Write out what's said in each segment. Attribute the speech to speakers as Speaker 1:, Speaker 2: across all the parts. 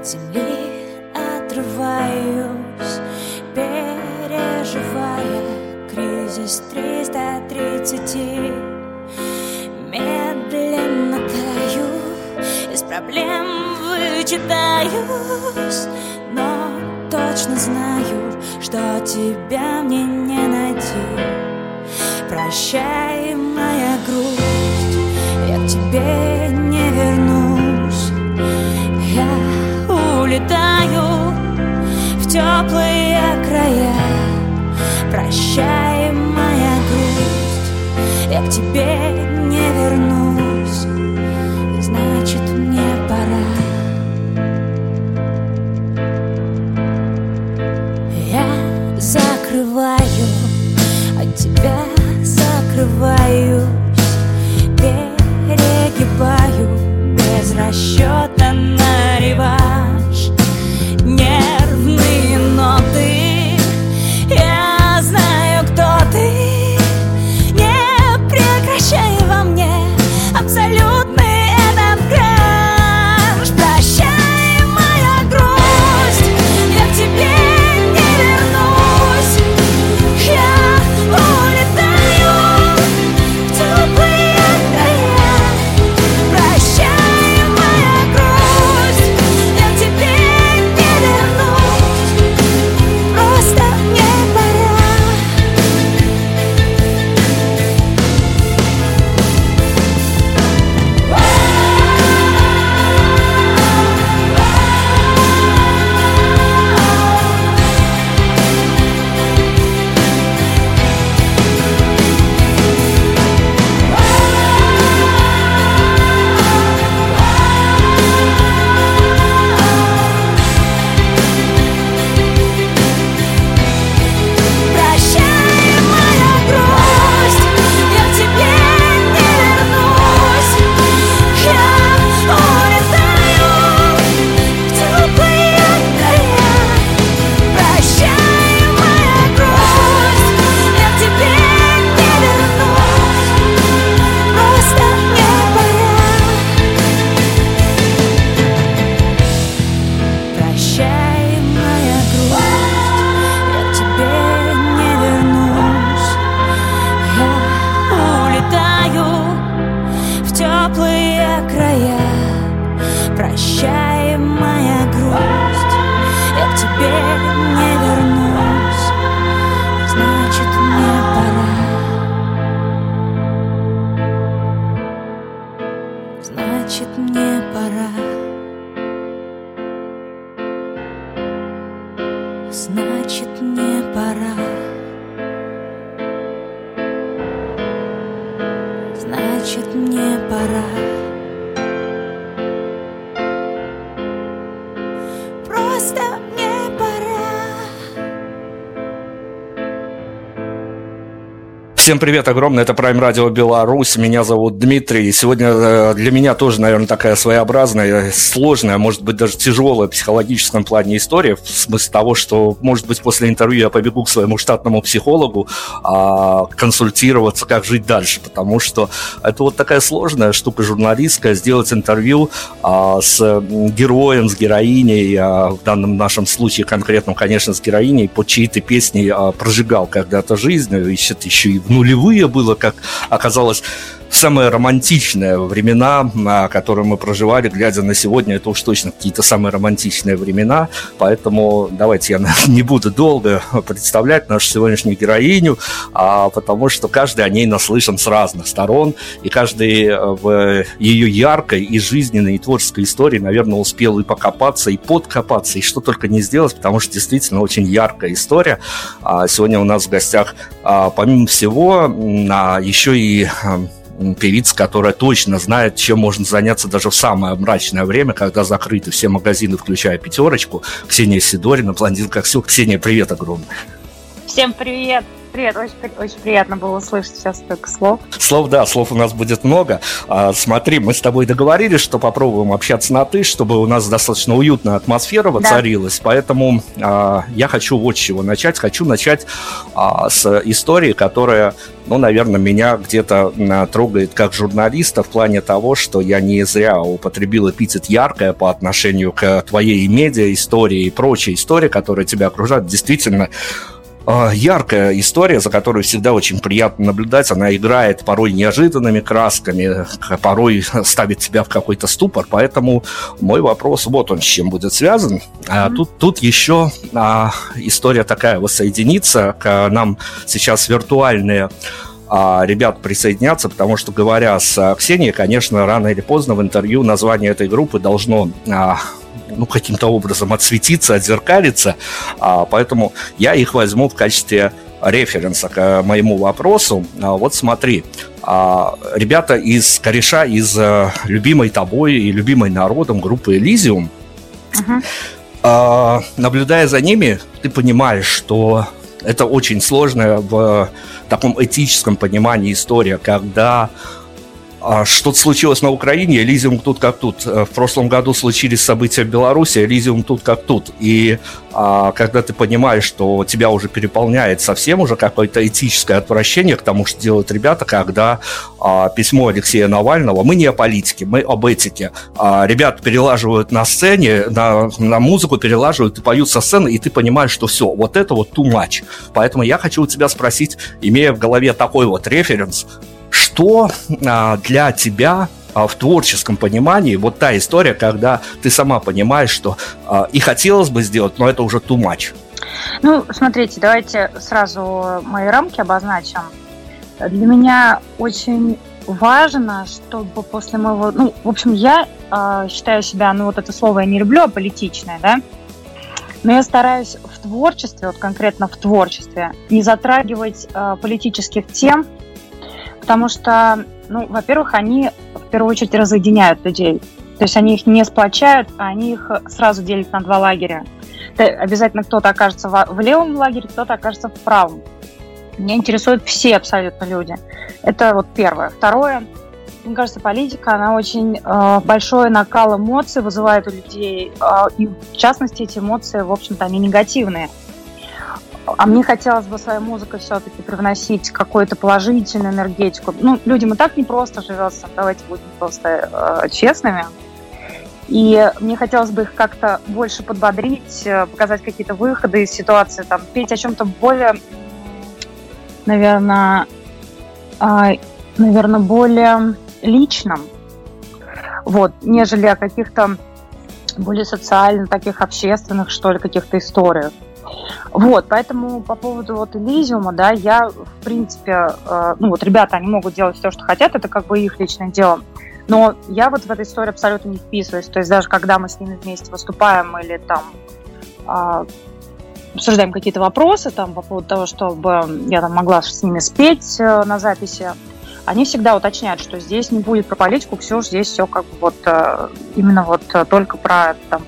Speaker 1: от земли отрываюсь, переживая кризис 330. Медленно таю, из проблем вычитаюсь, но точно знаю, что тебя мне не найти. Прощай, моя грусть, я к тебе не вернусь. улетаю в теплые края. Прощай, моя грусть, я к тебе не вернусь, значит мне пора. Я закрываю от тебя, закрываюсь, перегибаю без расчета на реванш.
Speaker 2: Всем привет огромное, это Prime Radio Беларусь, меня зовут Дмитрий. Сегодня э, для меня тоже, наверное, такая своеобразная, сложная, может быть, даже тяжелая в психологическом плане история, в смысле того, что, может быть, после интервью я побегу к своему штатному психологу а, консультироваться, как жить дальше, потому что это вот такая сложная штука журналистская, сделать интервью а, с героем, с героиней, а, в данном нашем случае конкретном, конечно, с героиней, по чьей-то песне а, прожигал когда-то жизнь, еще, еще и внутри нулевые было, как оказалось, самые романтичные времена, которые мы проживали, глядя на сегодня, это уж точно какие-то самые романтичные времена, поэтому давайте я не буду долго представлять нашу сегодняшнюю героиню, а потому что каждый о ней наслышан с разных сторон, и каждый э, в ее яркой и жизненной и творческой истории, наверное, успел и покопаться, и подкопаться, и что только не сделать, потому что действительно очень яркая история. А сегодня у нас в гостях, а, помимо всего, еще и певица, которая точно знает, чем можно заняться даже в самое мрачное время, когда закрыты все магазины, включая пятерочку. Ксения Сидорина, блондинка Ксю. Ксения, привет огромное.
Speaker 3: Всем привет! Привет, очень, очень приятно было услышать сейчас столько слов.
Speaker 2: Слов, да, слов у нас будет много. А, смотри, мы с тобой договорились, что попробуем общаться на «ты», чтобы у нас достаточно уютная атмосфера воцарилась. Да. Поэтому а, я хочу вот с чего начать. Хочу начать а, с истории, которая, ну, наверное, меня где-то а, трогает как журналиста в плане того, что я не зря употребил эпитет «яркая» по отношению к твоей медиа истории и прочей истории, которая тебя окружает. Действительно, яркая история, за которой всегда очень приятно наблюдать. Она играет порой неожиданными красками, порой ставит тебя в какой-то ступор. Поэтому мой вопрос, вот он с чем будет связан. Mm-hmm. Тут, тут еще а, история такая воссоединиться. К нам сейчас виртуальные а, ребят присоединятся, потому что, говоря с Ксенией, конечно, рано или поздно в интервью название этой группы должно а, ну, каким-то образом отсветиться, отзеркалиться. А, поэтому я их возьму в качестве референса к моему вопросу. А, вот смотри, а, ребята из кореша, из а, любимой тобой и любимой народом группы Elysium, uh-huh. а, наблюдая за ними, ты понимаешь, что это очень сложная в таком этическом понимании история, когда что-то случилось на Украине, Элизиум тут как тут. Э, в прошлом году случились события в Беларуси, Элизиум тут как тут. И а, когда ты понимаешь, что тебя уже переполняет совсем уже какое-то этическое отвращение к тому, что делают ребята, когда а, письмо Алексея Навального, мы не о политике, мы об этике. А, ребят перелаживают на сцене, на, на музыку перелаживают и поют со сцены, и ты понимаешь, что все, вот это вот too much. Поэтому я хочу у тебя спросить, имея в голове такой вот референс, что а, для тебя а, в творческом понимании вот та история, когда ты сама понимаешь, что а, и хотелось бы сделать, но это уже too much?
Speaker 3: Ну, смотрите, давайте сразу мои рамки обозначим. Для меня очень важно, чтобы после моего... Ну, в общем, я э, считаю себя, ну, вот это слово я не люблю, а политичное, да? Но я стараюсь в творчестве, вот конкретно в творчестве, не затрагивать э, политических тем, потому что, ну, во-первых, они в первую очередь разъединяют людей. То есть они их не сплочают, а они их сразу делят на два лагеря. обязательно кто-то окажется в левом лагере, кто-то окажется в правом. Меня интересуют все абсолютно люди. Это вот первое. Второе, мне кажется, политика, она очень э, большой накал эмоций вызывает у людей. Э, и в частности, эти эмоции, в общем-то, они негативные. А мне хотелось бы своей музыкой все-таки привносить какую-то положительную энергетику. Ну, людям и так не просто живется, давайте будем просто э, честными. И мне хотелось бы их как-то больше подбодрить, э, показать какие-то выходы из ситуации, там, петь о чем-то более, наверное, э, наверное, более личном, вот, нежели о каких-то более социально таких общественных, что ли, каких-то историях. Вот, поэтому по поводу вот Элизиума, да, я, в принципе, э, ну вот ребята, они могут делать все, что хотят, это как бы их личное дело. Но я вот в этой истории абсолютно не вписываюсь. То есть даже когда мы с ними вместе выступаем или там э, обсуждаем какие-то вопросы там по поводу того, чтобы я там могла с ними спеть э, на записи, они всегда уточняют, что здесь не будет про политику, все, здесь все как бы вот э, именно вот э, только про там,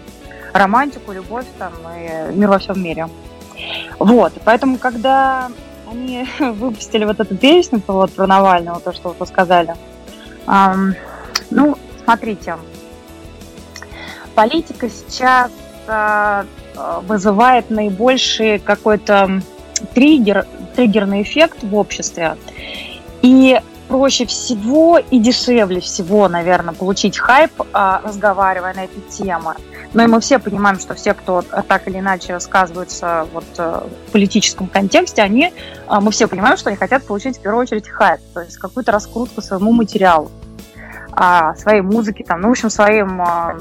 Speaker 3: романтику, любовь там, и мир во всем мире. Вот, поэтому, когда они выпустили вот эту песню вот, про Навального, то, что вы сказали, эм, ну, смотрите, политика сейчас э, вызывает наибольший какой-то триггер, триггерный эффект в обществе. И проще всего и дешевле всего, наверное, получить хайп, э, разговаривая на эти темы. Но и мы все понимаем, что все, кто так или иначе рассказываются вот э, в политическом контексте, они, э, мы все понимаем, что они хотят получить в первую очередь хайп, то есть какую-то раскрутку своему материалу, а, своей музыке, там, ну, в общем, своим, а,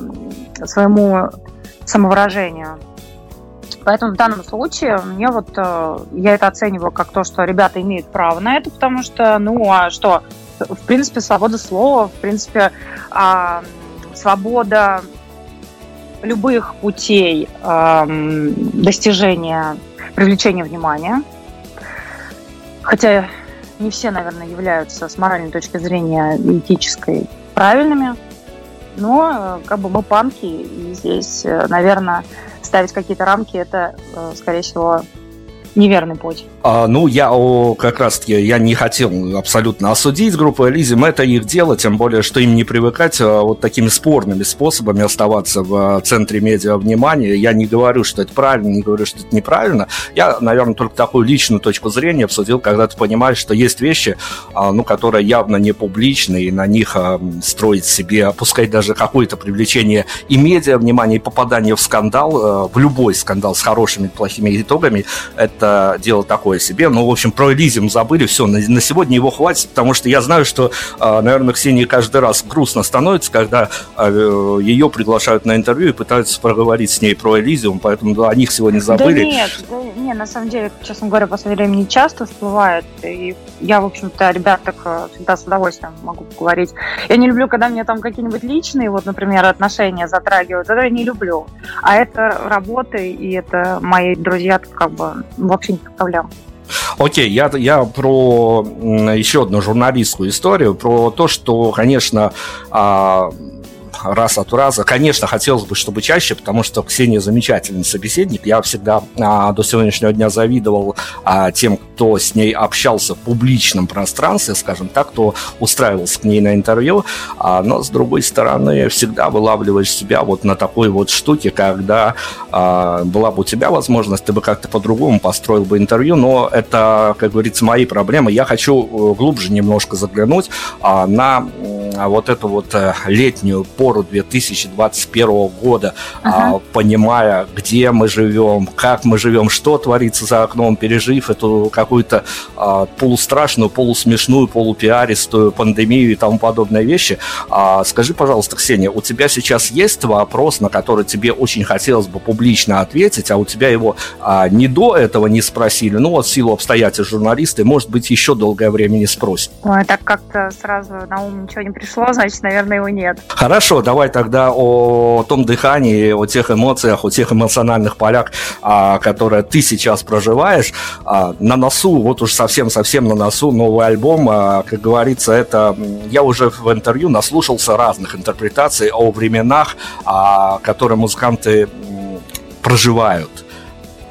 Speaker 3: своему самовыражению. Поэтому в данном случае мне вот э, я это оцениваю как то, что ребята имеют право на это, потому что, ну, а что, в принципе, свобода слова, в принципе, а, свобода любых путей достижения, привлечения внимания. Хотя не все, наверное, являются с моральной точки зрения этической правильными, но как бы мы панки, и здесь, наверное, ставить какие-то рамки, это, скорее всего, неверный путь.
Speaker 2: А, ну, я о, как раз-таки я не хотел абсолютно осудить группу Элизим. Это их дело, тем более, что им не привыкать а, вот такими спорными способами оставаться в а, центре медиа внимания. Я не говорю, что это правильно, не говорю, что это неправильно. Я, наверное, только такую личную точку зрения обсудил, когда ты понимаешь, что есть вещи, а, ну, которые явно не публичные, и на них строить себе, опускать даже какое-то привлечение и медиа внимание, и попадание в скандал, в любой скандал с хорошими и плохими итогами, это дело такое себе. Ну, в общем, про Элизиум забыли, все, на, на сегодня его хватит, потому что я знаю, что, а, наверное, Ксении каждый раз грустно становится, когда а, ее приглашают на интервью и пытаются проговорить с ней про Элизиум, поэтому да, о них сегодня забыли.
Speaker 3: Да нет, да, нет, на самом деле, честно говоря, в последнее время не часто всплывает, и я, в общем-то, о ребятах э, всегда с удовольствием могу поговорить. Я не люблю, когда мне там какие-нибудь личные, вот, например, отношения затрагивают, это я не люблю. А это работы, и это мои друзья, как бы, вообще не проблем.
Speaker 2: Окей, я, я про еще одну журналистскую историю, про то, что, конечно, а, раз от раза. Конечно, хотелось бы, чтобы чаще, потому что Ксения замечательный собеседник. Я всегда а, до сегодняшнего дня завидовал а, тем, кто с ней общался в публичном пространстве, скажем так, кто устраивался к ней на интервью. А, но, с другой стороны, всегда вылавливаешь себя вот на такой вот штуке, когда а, была бы у тебя возможность, ты бы как-то по-другому построил бы интервью, но это, как говорится, мои проблемы. Я хочу э, глубже немножко заглянуть а, на а, вот эту вот э, летнюю пору 2021 года, ага. понимая, где мы живем, как мы живем, что творится за окном, пережив эту какую-то а, полустрашную, полусмешную, полупиаристую пандемию и тому подобные вещи. А, скажи, пожалуйста, Ксения, у тебя сейчас есть вопрос, на который тебе очень хотелось бы публично ответить, а у тебя его не до этого не спросили, ну вот в силу обстоятельств журналисты, может быть, еще долгое время не спросят.
Speaker 3: Ой, так как-то сразу на ум ничего не пришло, значит, наверное, его нет.
Speaker 2: Хорошо, давай тогда о том дыхании, о тех эмоциях, о тех эмоциональных полях, а, которые ты сейчас проживаешь. А, на носу, вот уж совсем-совсем на носу новый альбом, а, как говорится, это я уже в интервью наслушался разных интерпретаций о временах, которые музыканты проживают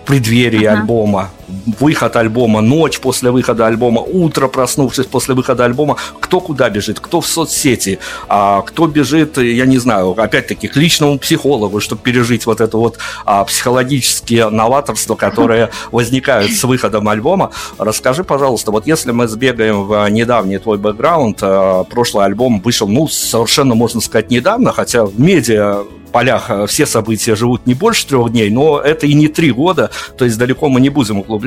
Speaker 2: преддверии uh-huh. альбома, выход альбома, ночь после выхода альбома, утро проснувшись после выхода альбома, кто куда бежит, кто в соцсети, а кто бежит, я не знаю, опять-таки к личному психологу, чтобы пережить вот это вот а, психологические новаторства, которые возникают с выходом альбома. Расскажи, пожалуйста, вот если мы сбегаем в недавний твой бэкграунд, а, прошлый альбом вышел, ну, совершенно, можно сказать, недавно, хотя в медиа полях э, все события живут не больше трех дней, но это и не три года, то есть далеко мы не будем углубляться.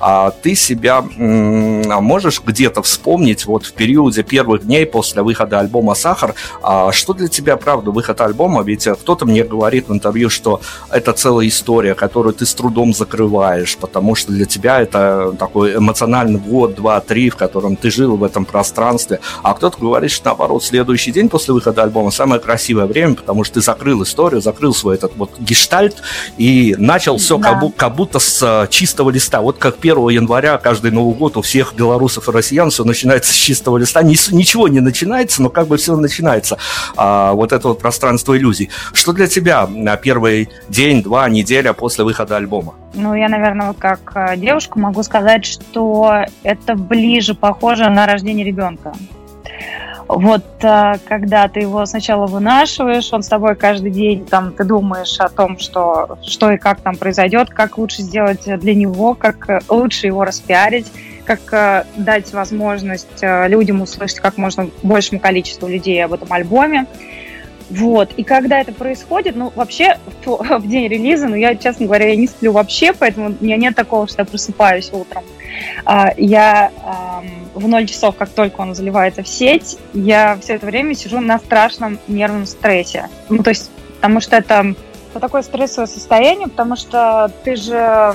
Speaker 2: А ты себя можешь где-то вспомнить вот в периоде первых дней после выхода альбома «Сахар», а что для тебя, правда, выход альбома? Ведь э, кто-то мне говорит в интервью, что это целая история, которую ты с трудом закрываешь, потому что для тебя это такой эмоциональный год, два, три, в котором ты жил в этом пространстве. А кто-то говорит, что наоборот, следующий день после выхода альбома самое красивое время, потому что ты закрыл историю, закрыл свой этот вот гештальт и начал все да. как, будто, как будто с а, чистого листа. Вот как 1 января каждый Новый год у всех белорусов и россиян все начинается с чистого листа. Ни, ничего не начинается, но как бы все начинается. А, вот это вот пространство иллюзий. Что для тебя на первый день, два, неделя после выхода альбома?
Speaker 3: Ну, я, наверное, вот как а, девушка могу сказать, что это ближе похоже на рождение ребенка. Вот а, когда ты его сначала вынашиваешь, он с тобой каждый день, там, ты думаешь о том, что, что и как там произойдет, как лучше сделать для него, как э, лучше его распиарить, как э, дать возможность э, людям услышать как можно большему количеству людей об этом альбоме. Вот. И когда это происходит, ну, вообще, в, день релиза, ну, я, честно говоря, я не сплю вообще, поэтому у меня нет такого, что я просыпаюсь утром. А, я в 0 часов, как только он заливается в сеть, я все это время сижу на страшном нервном стрессе. Ну, то есть, потому что это, это такое стрессовое состояние, потому что ты же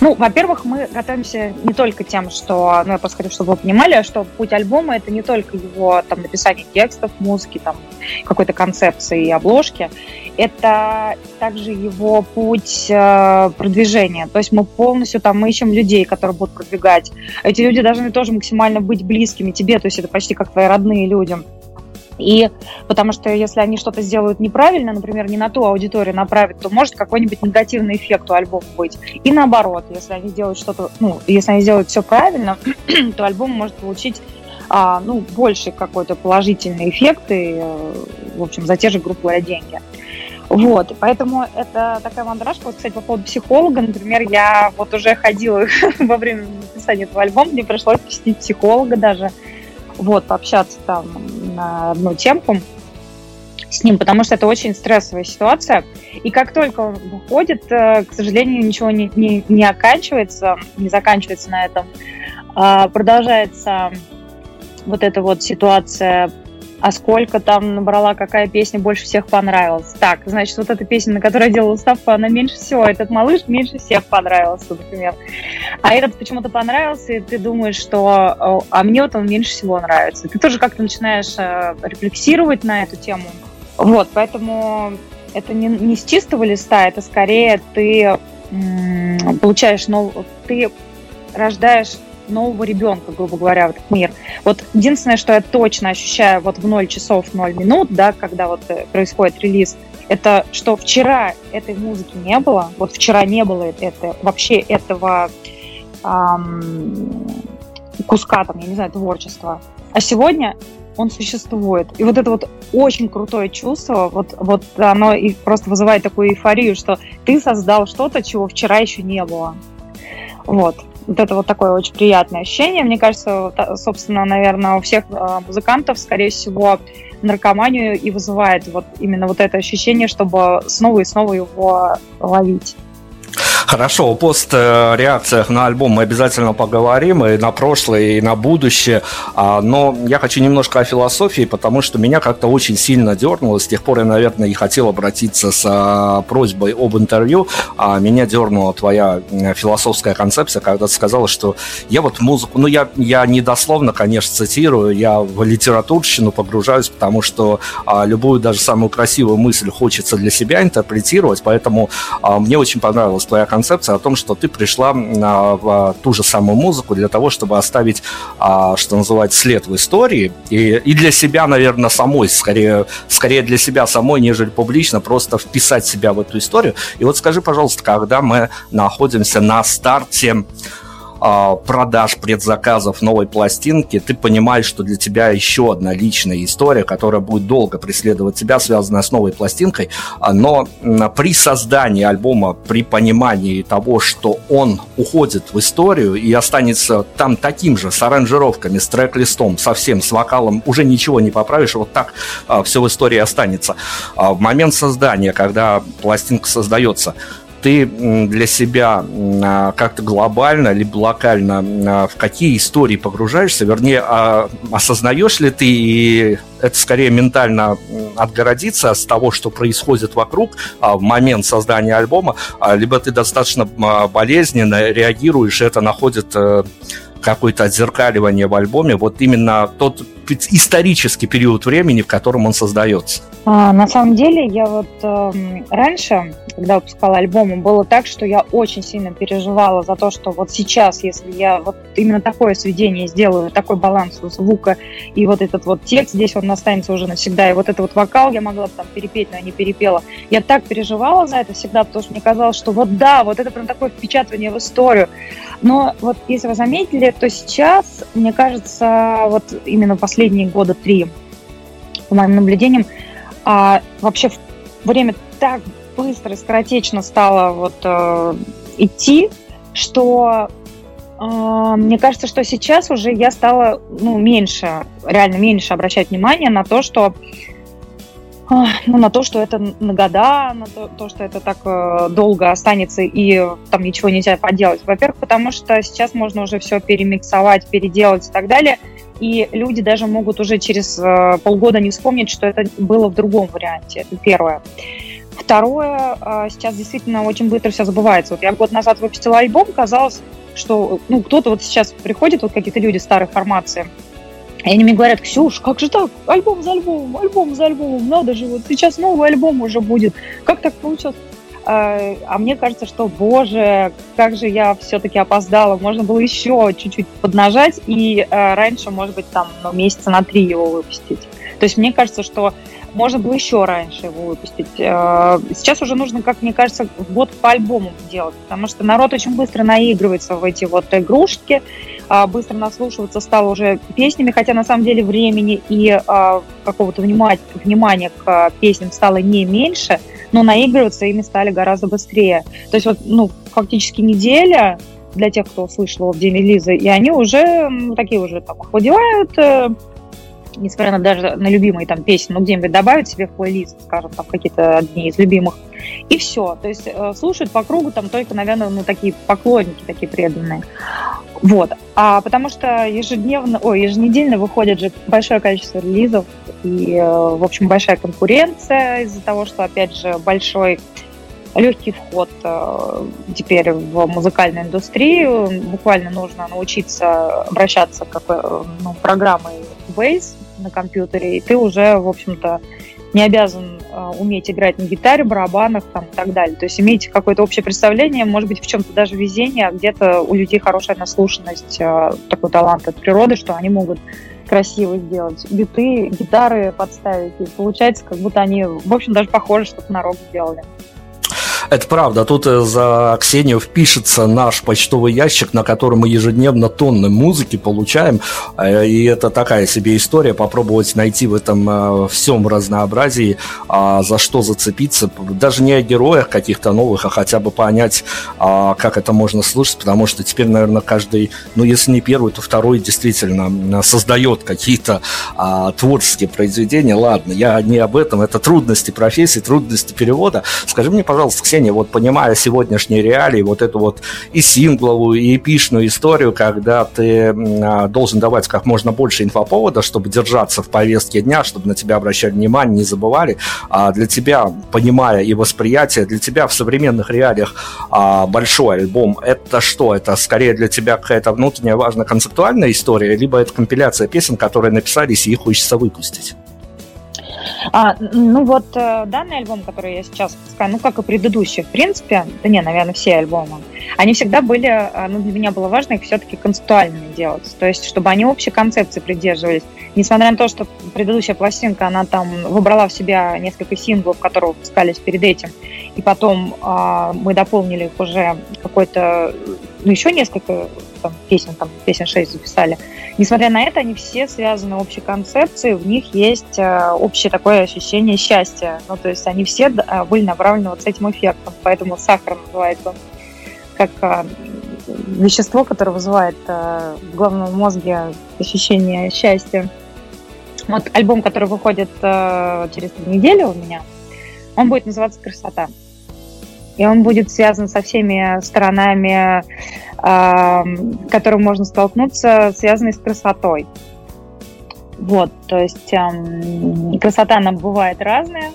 Speaker 3: Ну, во-первых, мы готовимся не только тем, что, ну, я просто чтобы вы понимали, что путь альбома это не только его там написание текстов, музыки, там какой-то концепции и обложки, это также его путь э, продвижения. То есть мы полностью там мы ищем людей, которые будут продвигать. Эти люди должны тоже максимально быть близкими тебе, то есть это почти как твои родные люди. И потому что если они что-то сделают неправильно, например, не на ту аудиторию направят, то может какой-нибудь негативный эффект у альбома быть. И наоборот, если они делают что-то, ну, если они сделают все правильно, то альбом может получить а, ну, больше какой-то положительный эффект и, э, в общем, за те же, грубо говоря, деньги. Вот, поэтому это такая мандражка. Вот, кстати, по поводу психолога, например, я вот уже ходила во время написания этого альбома, мне пришлось посетить психолога даже, вот, пообщаться там на одну темку с ним, потому что это очень стрессовая ситуация. И как только он выходит, э, к сожалению, ничего не, не, не оканчивается, не заканчивается на этом. А, продолжается вот эта вот ситуация а сколько там набрала, какая песня больше всех понравилась. Так, значит, вот эта песня, на которой я делала ставку, она меньше всего, этот малыш меньше всех понравился, например. А этот почему-то понравился, и ты думаешь, что а мне вот он меньше всего нравится. Ты тоже как-то начинаешь э, рефлексировать на эту тему. Вот, поэтому это не, не с чистого листа, это скорее ты получаешь нов... ты рождаешь нового ребенка, грубо говоря, в этот мир. Вот единственное, что я точно ощущаю вот в 0 часов 0 минут, да, когда вот э, происходит релиз, это что вчера этой музыки не было, вот вчера не было это, вообще этого эм, куска, там, я не знаю, творчества. А сегодня он существует. И вот это вот очень крутое чувство, вот, вот оно и просто вызывает такую эйфорию, что ты создал что-то, чего вчера еще не было. Вот вот это вот такое очень приятное ощущение. Мне кажется, собственно, наверное, у всех а, музыкантов, скорее всего, наркоманию и вызывает вот именно вот это ощущение, чтобы снова и снова его ловить.
Speaker 2: Хорошо, о пост-реакциях на альбом мы обязательно поговорим и на прошлое, и на будущее. А, но я хочу немножко о философии, потому что меня как-то очень сильно дернуло. С тех пор я, наверное, и хотел обратиться с а, просьбой об интервью. А меня дернула твоя философская концепция, когда ты сказала, что я вот музыку... Ну, я, я не дословно, конечно, цитирую, я в литературщину погружаюсь, потому что любую, даже самую красивую мысль хочется для себя интерпретировать, поэтому мне очень понравилась твоя концепция концепция о том, что ты пришла в ту же самую музыку для того, чтобы оставить, а, что называется, след в истории. И, и для себя, наверное, самой, скорее, скорее для себя самой, нежели публично, просто вписать себя в эту историю. И вот скажи, пожалуйста, когда мы находимся на старте а, продаж, предзаказов новой пластинки, ты понимаешь, что для тебя еще одна личная история, которая будет долго преследовать тебя, связанная с новой пластинкой. А, но при создании альбома, при понимании того, что он уходит в историю и останется там таким же, с аранжировками, с трек-листом, совсем с вокалом, уже ничего не поправишь, вот так а, все в истории останется. В момент создания, когда пластинка создается, ты для себя а, как-то глобально либо локально а, в какие истории погружаешься, вернее, а, осознаешь ли ты, и это скорее ментально отгородиться от того, что происходит вокруг в момент создания альбома, либо ты достаточно болезненно реагируешь, и это находит э, какое-то отзеркаливание в альбоме, вот именно тот исторический период времени, в котором он создается?
Speaker 3: А, на самом деле, я вот э, раньше, когда выпускала альбом, было так, что я очень сильно переживала за то, что вот сейчас, если я вот именно такое сведение сделаю, такой баланс звука и вот этот вот текст, здесь он останется уже навсегда, и вот этот вот вокал я могла бы там перепеть, но я не перепела. Я так переживала за это всегда, потому что мне казалось, что вот да, вот это прям такое впечатывание в историю. Но вот если вы заметили, то сейчас, мне кажется, вот именно последние года три, по моим наблюдениям, а, вообще время так быстро и скоротечно стало вот э, идти, что э, мне кажется, что сейчас уже я стала ну, меньше, реально меньше обращать внимание на то, что ну, на то, что это на года, на то, то что это так э, долго останется и там ничего нельзя поделать. Во-первых, потому что сейчас можно уже все перемиксовать, переделать и так далее, и люди даже могут уже через э, полгода не вспомнить, что это было в другом варианте. Это первое. Второе, а, сейчас действительно очень быстро все забывается. Вот я год назад выпустила альбом, казалось, что ну, кто-то вот сейчас приходит, вот какие-то люди старой формации, и они мне говорят, Ксюш, как же так? Альбом за альбомом, альбом за альбомом, надо же, вот сейчас новый альбом уже будет. Как так получилось? А, а мне кажется, что, боже, как же я все-таки опоздала. Можно было еще чуть-чуть поднажать и а, раньше, может быть, там, ну, месяца на три его выпустить. То есть мне кажется, что можно было еще раньше его выпустить. А, сейчас уже нужно, как мне кажется, год по альбому делать, потому что народ очень быстро наигрывается в эти вот игрушки, быстро наслушиваться стало уже песнями, хотя на самом деле времени и какого-то внимания к песням стало не меньше – но наигрываться ими стали гораздо быстрее. То есть вот, ну, фактически неделя для тех, кто слышал в день релиза, и они уже такие уже там охладевают, э, несмотря на даже на любимые там песни, ну где-нибудь добавить себе в плейлист, скажем, там какие-то одни из любимых, и все. То есть э, слушают по кругу там только, наверное, ну такие поклонники такие преданные. Вот. А потому что ежедневно, ой, еженедельно выходит же большое количество релизов, и, э, в общем, большая конкуренция из-за того, что, опять же, большой легкий вход э, теперь в музыкальную индустрию. Буквально нужно научиться обращаться к э, ну, программой Base на компьютере, и ты уже, в общем-то, не обязан уметь играть на гитаре, барабанах там, и так далее. То есть иметь какое-то общее представление, может быть, в чем-то даже везение, а где-то у людей хорошая наслушанность, такой талант от природы, что они могут красиво сделать, биты, гитары подставить. И получается, как будто они, в общем, даже похожи, что-то на рок сделали.
Speaker 2: Это правда. Тут э, за Ксению впишется наш почтовый ящик, на котором мы ежедневно тонны музыки получаем. Э, и это такая себе история, попробовать найти в этом э, всем разнообразии, а, за что зацепиться. Даже не о героях каких-то новых, а хотя бы понять, а, как это можно слушать, потому что теперь, наверное, каждый, ну, если не первый, то второй действительно создает какие-то а, творческие произведения. Ладно, я не об этом, это трудности профессии, трудности перевода. Скажи мне, пожалуйста, Ксения, вот понимая сегодняшние реалии, вот эту вот и сингловую, и эпичную историю, когда ты а, должен давать как можно больше инфоповода, чтобы держаться в повестке дня, чтобы на тебя обращали внимание, не забывали. А для тебя, понимая и восприятие, для тебя в современных реалиях а, большой альбом, это что? Это скорее для тебя какая-то внутренняя важная концептуальная история, либо это компиляция песен, которые написались, и их хочется выпустить?
Speaker 3: А, ну вот э, данный альбом, который я сейчас пускаю, ну как и предыдущие, в принципе, да не, наверное, все альбомы, они всегда были, э, ну для меня было важно их все-таки концептуальными делать, то есть чтобы они общей концепции придерживались. Несмотря на то, что предыдущая пластинка, она там выбрала в себя несколько синглов, которые выпускались перед этим, и потом э, мы дополнили их уже какой-то, ну еще несколько там, песен, там песен 6 записали, Несмотря на это, они все связаны общей концепцией, в них есть э, общее такое ощущение счастья. Ну, то есть они все э, были направлены вот с этим эффектом, поэтому сахар называется как э, вещество, которое вызывает в головном мозге ощущение счастья. Вот альбом, который выходит через три недели у меня, он будет называться «Красота». И он будет связан со всеми сторонами которым можно столкнуться, связанные с красотой. Вот, то есть красота, она бывает разная,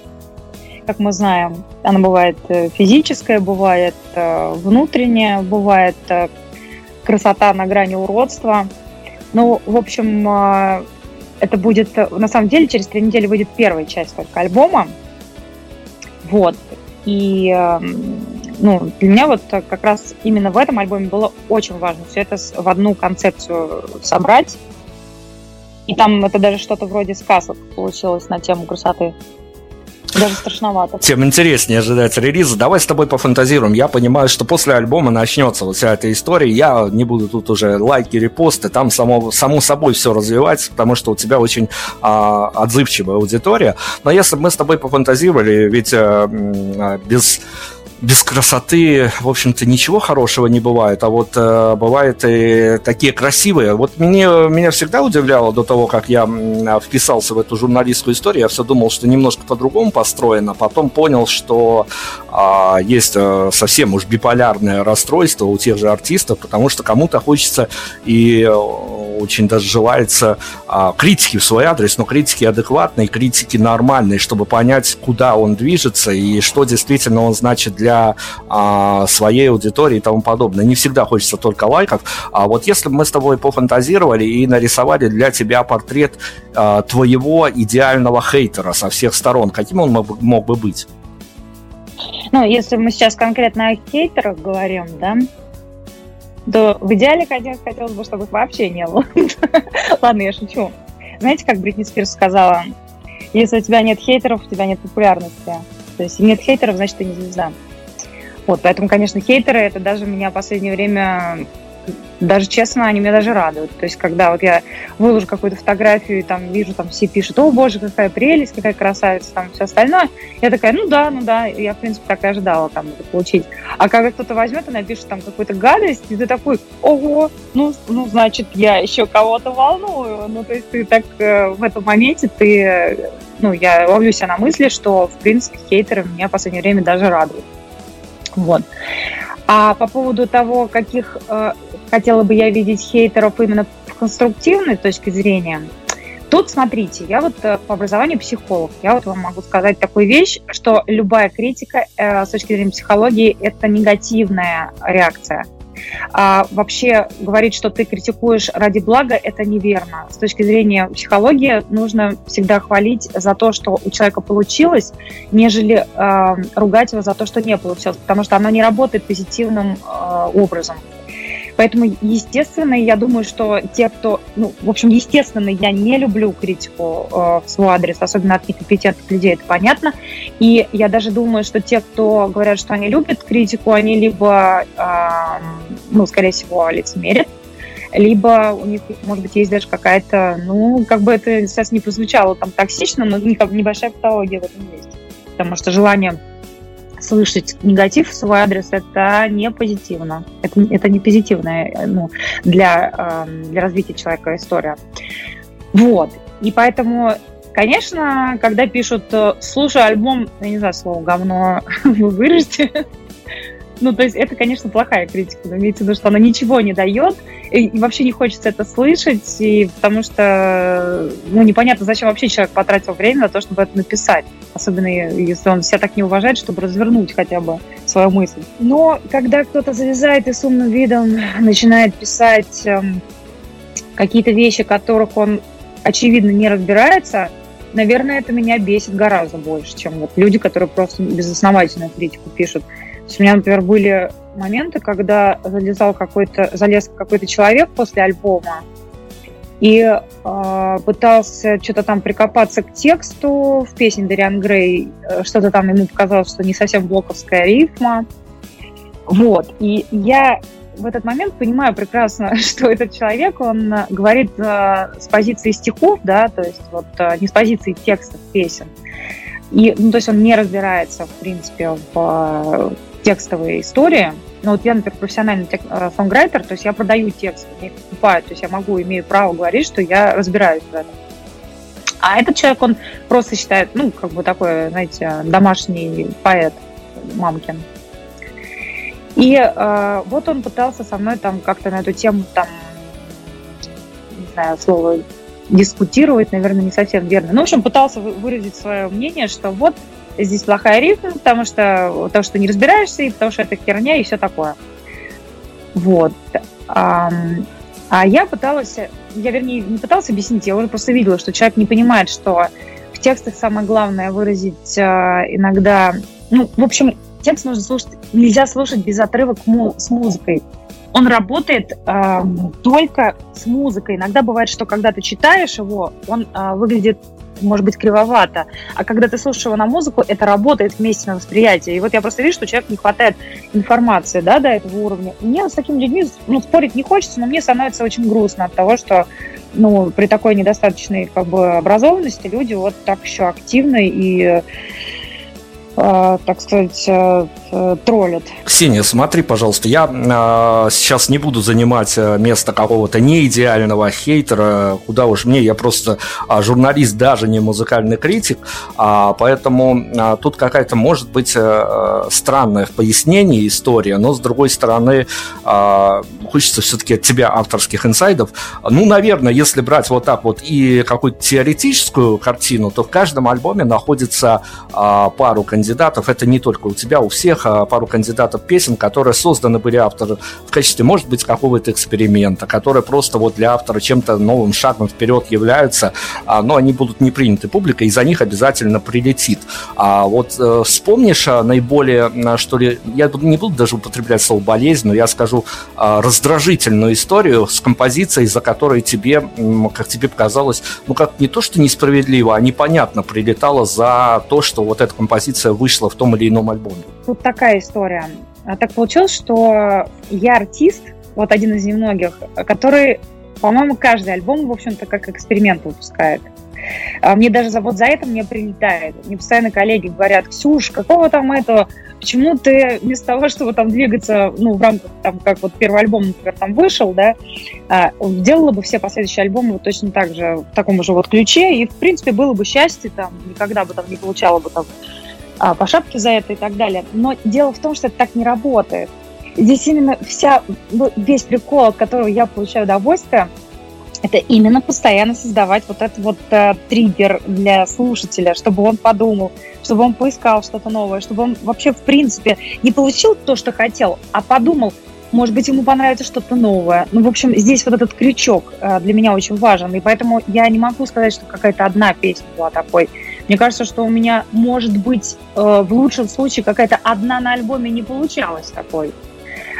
Speaker 3: как мы знаем. Она бывает э, физическая, бывает э, внутренняя, бывает э, красота на грани уродства. Ну, в общем, это будет, на самом деле, через три недели выйдет первая часть только альбома. Вот. И э, ну, для меня вот как раз именно в этом альбоме было очень важно все это в одну концепцию собрать. И там это даже что-то вроде сказок получилось на тему красоты. Даже страшновато.
Speaker 2: Тем интереснее ожидать релиза. Давай с тобой пофантазируем. Я понимаю, что после альбома начнется вот вся эта история. Я не буду тут уже лайки, репосты. Там само, само собой все развивается, потому что у тебя очень а, отзывчивая аудитория. Но если бы мы с тобой пофантазировали, ведь а, без без красоты, в общем-то, ничего хорошего не бывает, а вот э, бывают и такие красивые. Вот мне, меня всегда удивляло до того, как я вписался в эту журналистскую историю, я все думал, что немножко по-другому построено, потом понял, что э, есть э, совсем уж биполярное расстройство у тех же артистов, потому что кому-то хочется и э, очень даже желается а, критики в свой адрес, но критики адекватной, критики нормальной, чтобы понять, куда он движется и что действительно он значит для а, своей аудитории и тому подобное. Не всегда хочется только лайков. А вот если бы мы с тобой пофантазировали и нарисовали для тебя портрет а, твоего идеального хейтера со всех сторон, каким он мог бы быть?
Speaker 3: Ну, если мы сейчас конкретно о хейтерах говорим, да, то в идеале, конечно, хотелось бы, чтобы их вообще не было. Ладно, я шучу. Знаете, как Бритни Спирс сказала, если у тебя нет хейтеров, у тебя нет популярности. То есть нет хейтеров, значит, ты не звезда. Вот, поэтому, конечно, хейтеры, это даже меня в последнее время даже честно, они меня даже радуют. То есть, когда вот я выложу какую-то фотографию, и там вижу, там все пишут, о боже, какая прелесть, какая красавица, там все остальное, я такая, ну да, ну да, я, в принципе, так и ожидала там это получить. А когда кто-то возьмет и напишет там какую-то гадость, и ты такой, ого, ну, ну значит, я еще кого-то волную. Ну, то есть ты так э, в этом моменте, ты, ну, я ловлю себя на мысли, что, в принципе, хейтеры меня в последнее время даже радуют. Вот. А по поводу того, каких э, хотела бы я видеть хейтеров именно в конструктивной точки зрения, Тут, смотрите, я вот э, по образованию психолог. Я вот вам могу сказать такую вещь, что любая критика э, с точки зрения психологии – это негативная реакция. А вообще говорить, что ты критикуешь ради блага, это неверно. С точки зрения психологии нужно всегда хвалить за то, что у человека получилось, нежели э, ругать его за то, что не получилось, потому что оно не работает позитивным э, образом. Поэтому, естественно, я думаю, что те, кто, ну, в общем, естественно, я не люблю критику э, в свой адрес, особенно от некомпетентных людей, это понятно. И я даже думаю, что те, кто говорят, что они любят критику, они либо, э, ну, скорее всего, лицемерят, либо у них, может быть, есть даже какая-то, ну, как бы это сейчас не прозвучало там токсично, но небольшая патология в этом есть. Потому что желание слышать негатив в свой адрес, это не позитивно. Это, это не позитивная ну, для, э, для развития человека история. Вот. И поэтому, конечно, когда пишут «слушай альбом», я не знаю слово «говно», вы вырежете, ну, то есть это, конечно, плохая критика, но имеется в виду, что она ничего не дает, и, вообще не хочется это слышать, и потому что, ну, непонятно, зачем вообще человек потратил время на то, чтобы это написать, особенно если он себя так не уважает, чтобы развернуть хотя бы свою мысль. Но когда кто-то залезает и с умным видом начинает писать эм, какие-то вещи, которых он, очевидно, не разбирается, наверное, это меня бесит гораздо больше, чем вот люди, которые просто безосновательную критику пишут. У меня, например, были моменты, когда залезал какой-то, залез какой-то человек после альбома и э, пытался что-то там прикопаться к тексту в песне Дариан Грей, э, что-то там ему показалось, что не совсем блоковская рифма. Вот. И я в этот момент понимаю прекрасно, что этот человек, он говорит э, с позиции стихов, да, то есть вот э, не с позиции текстов песен. И, ну, то есть он не разбирается, в принципе, в текстовые истории. Ну, вот я, например, профессиональный тек- э, сонграйтер, то есть я продаю текст, не покупаю, то есть я могу, имею право говорить, что я разбираюсь в этом. А этот человек, он просто считает, ну, как бы такой, знаете, домашний поэт мамкин. И э, вот он пытался со мной там как-то на эту тему там, не знаю, слово дискутировать, наверное, не совсем верно. Ну, в общем, пытался выразить свое мнение, что вот здесь плохая рифма, потому что, потому что не разбираешься, и потому что это херня, и все такое. Вот. А, а я пыталась, я, вернее, не пыталась объяснить, я уже просто видела, что человек не понимает, что в текстах самое главное выразить а, иногда... Ну, в общем, текст нужно слушать, нельзя слушать без отрывок с музыкой. Он работает э, только с музыкой. Иногда бывает, что когда ты читаешь его, он э, выглядит может быть кривовато. А когда ты слушаешь его на музыку, это работает вместе на восприятии. И вот я просто вижу, что человеку не хватает информации да, до этого уровня. И мне с такими людьми ну, спорить не хочется, но мне становится очень грустно от того, что ну, при такой недостаточной как бы, образованности люди вот так еще активны и, так сказать, э, э, троллят.
Speaker 2: Ксения, смотри, пожалуйста, я э, сейчас не буду занимать э, место какого-то неидеального хейтера, куда уж мне, я просто э, журналист, даже не музыкальный критик, э, поэтому э, тут какая-то может быть э, странная в пояснении история, но с другой стороны э, хочется все-таки от тебя авторских инсайдов. Ну, наверное, если брать вот так вот и какую-то теоретическую картину, то в каждом альбоме находится э, пару кандидатов, это не только у тебя, у всех э, пару кандидатов песен, которые созданы были авторы в качестве, может быть, какого-то эксперимента, которые просто вот для автора чем-то новым шагом вперед являются, а, но они будут не приняты публикой, и за них обязательно прилетит. А вот э, вспомнишь а, наиболее, а, что ли, я не буду даже употреблять слово болезнь, но я скажу а, раздражительную историю с композицией, за которой тебе, как тебе показалось, ну как не то, что несправедливо, а непонятно прилетало за то, что вот эта композиция вышла в том или ином альбоме.
Speaker 3: Тут такая история. А так получилось, что я артист, вот один из немногих, который, по-моему, каждый альбом, в общем-то, как эксперимент выпускает. А мне даже за, вот за это мне прилетает. Мне постоянно коллеги говорят, Ксюш, какого там этого, почему ты вместо того, чтобы там двигаться, ну, в рамках, там, как вот первый альбом, например, там вышел, да, а, делала бы все последующие альбомы вот точно так же, в таком же вот ключе, и, в принципе, было бы счастье, там, никогда бы там не получала бы там по шапке за это и так далее. Но дело в том, что это так не работает. Здесь именно вся, ну, весь прикол, от которого я получаю удовольствие, это именно постоянно создавать вот этот вот э, триггер для слушателя, чтобы он подумал, чтобы он поискал что-то новое, чтобы он вообще в принципе не получил то, что хотел, а подумал, может быть, ему понравится что-то новое. Ну, в общем, здесь вот этот крючок э, для меня очень важен, и поэтому я не могу сказать, что какая-то одна песня была такой. Мне кажется, что у меня, может быть, э, в лучшем случае какая-то одна на альбоме не получалась такой.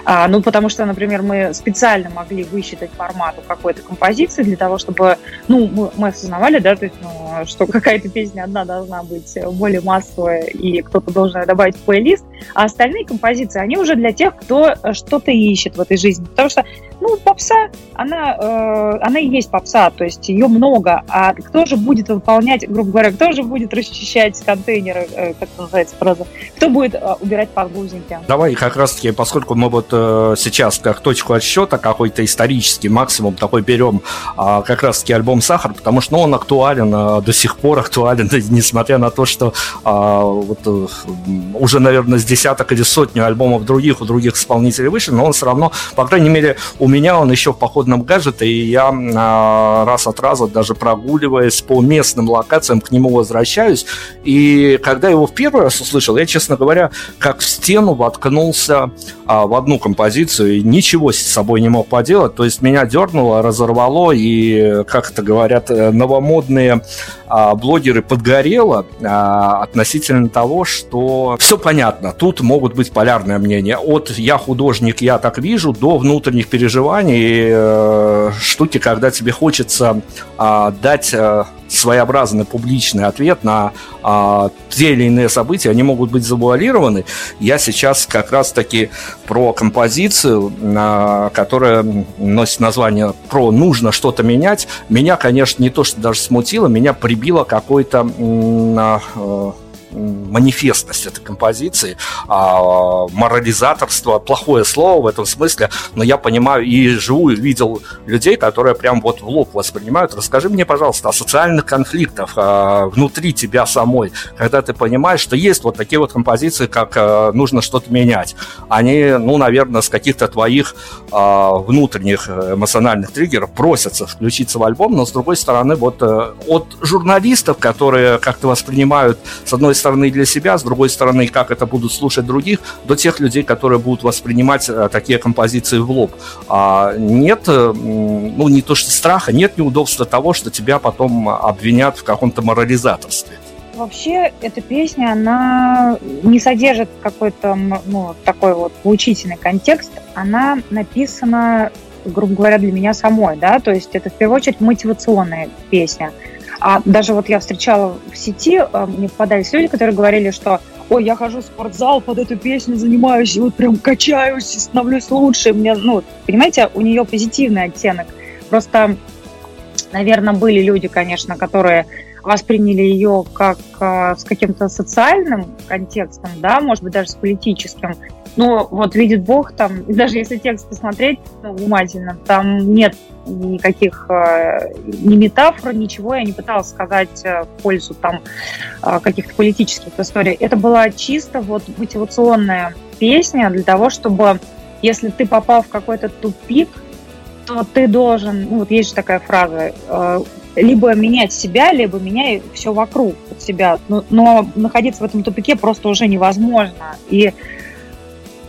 Speaker 3: А, ну, потому что, например, мы специально могли высчитать формат какой-то композиции для того, чтобы, ну, мы, мы осознавали, да, то есть, ну, что какая-то песня одна должна быть более массовая, и кто-то должен добавить в плейлист, а остальные композиции, они уже для тех, кто что-то ищет в этой жизни. Потому что ну, попса, она, э, она и есть попса, то есть ее много. А кто же будет выполнять, грубо говоря, кто же будет расчищать контейнеры, э, как это называется фраза, кто будет э, убирать подгузники?
Speaker 2: Давай как раз-таки, поскольку мы вот э, сейчас как точку отсчета какой-то исторический максимум такой берем э, как раз-таки альбом «Сахар», потому что ну, он актуален, э, до сих пор актуален, несмотря на то, что э, вот, э, уже, наверное, с десяток или сотню альбомов других у других исполнителей вышли, но он все равно, по крайней мере, у меня он еще в походном гаджете, и я а, раз от раза, даже прогуливаясь по местным локациям, к нему возвращаюсь. И когда его в первый раз услышал, я, честно говоря, как в стену воткнулся а, в одну композицию и ничего с собой не мог поделать. То есть меня дернуло, разорвало, и, как это говорят, э, новомодные блогеры подгорело а, относительно того, что все понятно. Тут могут быть полярные мнения. От «я художник, я так вижу» до внутренних переживаний, э, штуки, когда тебе хочется а, дать э, своеобразный публичный ответ на а, те или иные события, они могут быть завуалированы. Я сейчас как раз-таки про композицию, а, которая носит название «Про нужно что-то менять», меня, конечно, не то, что даже смутило, меня прибило какой-то... А, манифестность этой композиции, а, морализаторство, плохое слово в этом смысле, но я понимаю и живу, и видел людей, которые прям вот в лоб воспринимают. Расскажи мне, пожалуйста, о социальных конфликтах а, внутри тебя самой, когда ты понимаешь, что есть вот такие вот композиции, как а, «Нужно что-то менять». Они, ну, наверное, с каких-то твоих а, внутренних эмоциональных триггеров просятся включиться в альбом, но, с другой стороны, вот а, от журналистов, которые как-то воспринимают, с одной стороны, для себя, с другой стороны, как это будут слушать других, до тех людей, которые будут воспринимать э, такие композиции в лоб. А нет, э, ну, не то что страха, нет неудобства того, что тебя потом обвинят в каком-то морализаторстве.
Speaker 3: Вообще, эта песня, она не содержит какой-то, ну, такой вот поучительный контекст. Она написана, грубо говоря, для меня самой, да, то есть это в первую очередь мотивационная песня. А даже вот я встречала в сети, э, мне попадались люди, которые говорили, что ой, я хожу в спортзал, под эту песню занимаюсь, и вот прям качаюсь и становлюсь лучше. Мне, ну, понимаете, у нее позитивный оттенок. Просто, наверное, были люди, конечно, которые восприняли ее как э, с каким-то социальным контекстом, да, может быть, даже с политическим. Но вот видит Бог там, даже если текст посмотреть внимательно, там нет никаких э, ни метафор, ничего я не пыталась сказать э, в пользу там э, каких-то политических историй. Это была чисто вот мотивационная песня для того, чтобы если ты попал в какой-то тупик, то ты должен, ну вот есть же такая фраза, либо менять себя, либо меняй все вокруг себя. Но, но находиться в этом тупике просто уже невозможно. И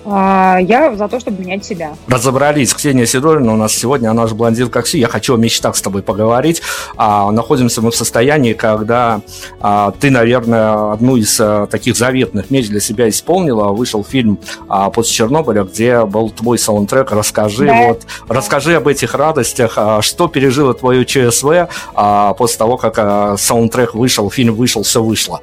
Speaker 3: я за то, чтобы менять себя.
Speaker 2: Разобрались. Ксения Сидорина у нас сегодня, она же блондин как все. Я хочу о мечтах с тобой поговорить. А, находимся мы в состоянии, когда а, ты, наверное, одну из а, таких заветных меч для себя исполнила. Вышел фильм а, «После Чернобыля», где был твой саундтрек. Расскажи, да. вот, расскажи об этих радостях. А, что пережило твое ЧСВ а, после того, как а, саундтрек вышел, фильм вышел, все вышло?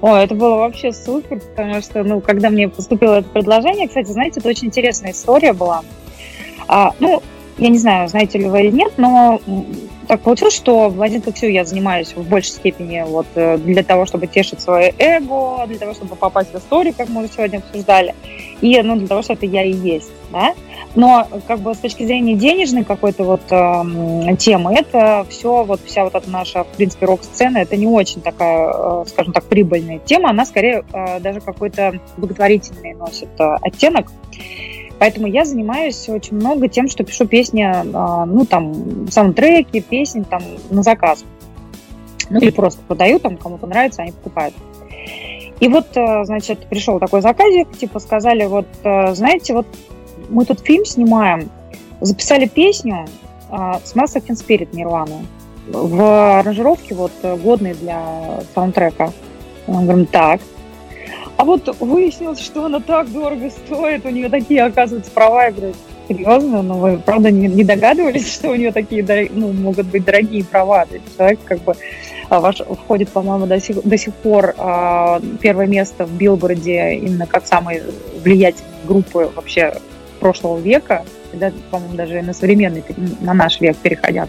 Speaker 3: О, это было вообще супер, потому что, ну, когда мне поступило это предложение, кстати, знаете, это очень интересная история была. А, ну, я не знаю, знаете ли вы или нет, но так получилось, что в один таксию я занимаюсь в большей степени вот э, для того, чтобы тешить свое эго, для того, чтобы попасть в историю, как мы уже сегодня обсуждали, и ну, для того, чтобы это я и есть, да. Но как бы с точки зрения денежной какой-то вот э, темы, это все, вот вся вот эта наша, в принципе, рок-сцена, это не очень такая, э, скажем так, прибыльная тема, она скорее э, даже какой-то благотворительный носит э, оттенок. Поэтому я занимаюсь очень много тем, что пишу песни, а, ну, там, саундтреки, песни, там, на заказ. Ну, или просто продаю, там, кому-то нравится, они покупают. И вот, э, значит, пришел такой заказик, типа сказали, вот, э, знаете, вот мы тут фильм снимаем, записали песню а, с Mass Effect Spirit Nirvana в аранжировке вот годной для саундтрека. Мы говорим, так, а вот выяснилось, что она так дорого стоит, у нее такие, оказывается, права. Я говорю, серьезно? Но ну, вы, правда, не, не догадывались, что у нее такие, ну, могут быть дорогие права? То есть человек как бы а, ваш, входит, по-моему, до сих, до сих пор а, первое место в Билборде именно как самой влиятельной группы вообще прошлого века, да, по-моему, даже на современный, на наш век переходят.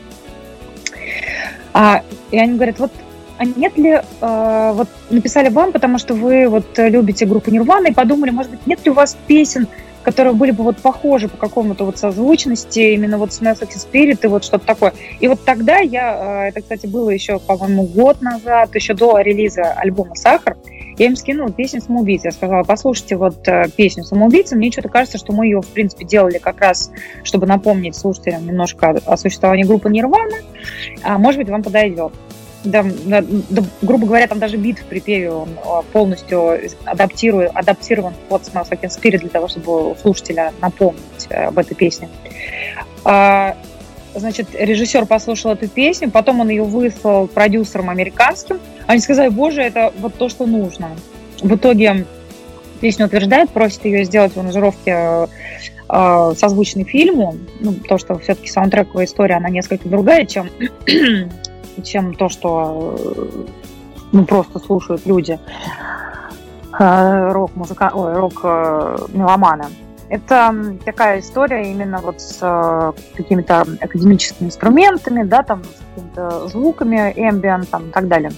Speaker 3: А, и они говорят, вот а нет ли, э, вот написали вам, потому что вы вот любите группу Нирвана и подумали, может быть, нет ли у вас песен, которые были бы вот похожи по какому-то вот созвучности, именно вот с Mass Spirit и вот что-то такое. И вот тогда я, э, это, кстати, было еще, по-моему, год назад, еще до релиза альбома «Сахар», я им скинула песню «Самоубийца». Я сказала, послушайте вот э, песню «Самоубийца». Мне что-то кажется, что мы ее, в принципе, делали как раз, чтобы напомнить слушателям немножко о существовании группы «Нирвана». А, может быть, вам подойдет. Да, да, да, грубо говоря, там даже бит в припеве он а, полностью адаптирует, адаптирован под Smells Like Spirit для того, чтобы слушателя напомнить э, об этой песне. А, значит, режиссер послушал эту песню, потом он ее выслал продюсерам американским. Они сказали, боже, это вот то, что нужно. В итоге песню утверждает, просит ее сделать в аранжировке э, э, созвучной фильму, ну, то, что все-таки саундтрековая история, она несколько другая, чем чем то, что ну, просто слушают люди э, рок-музыка, ой, рок-меломаны. Это такая история именно вот с э, какими-то академическими инструментами, да, там, с какими-то звуками, ambient, там, и так далее.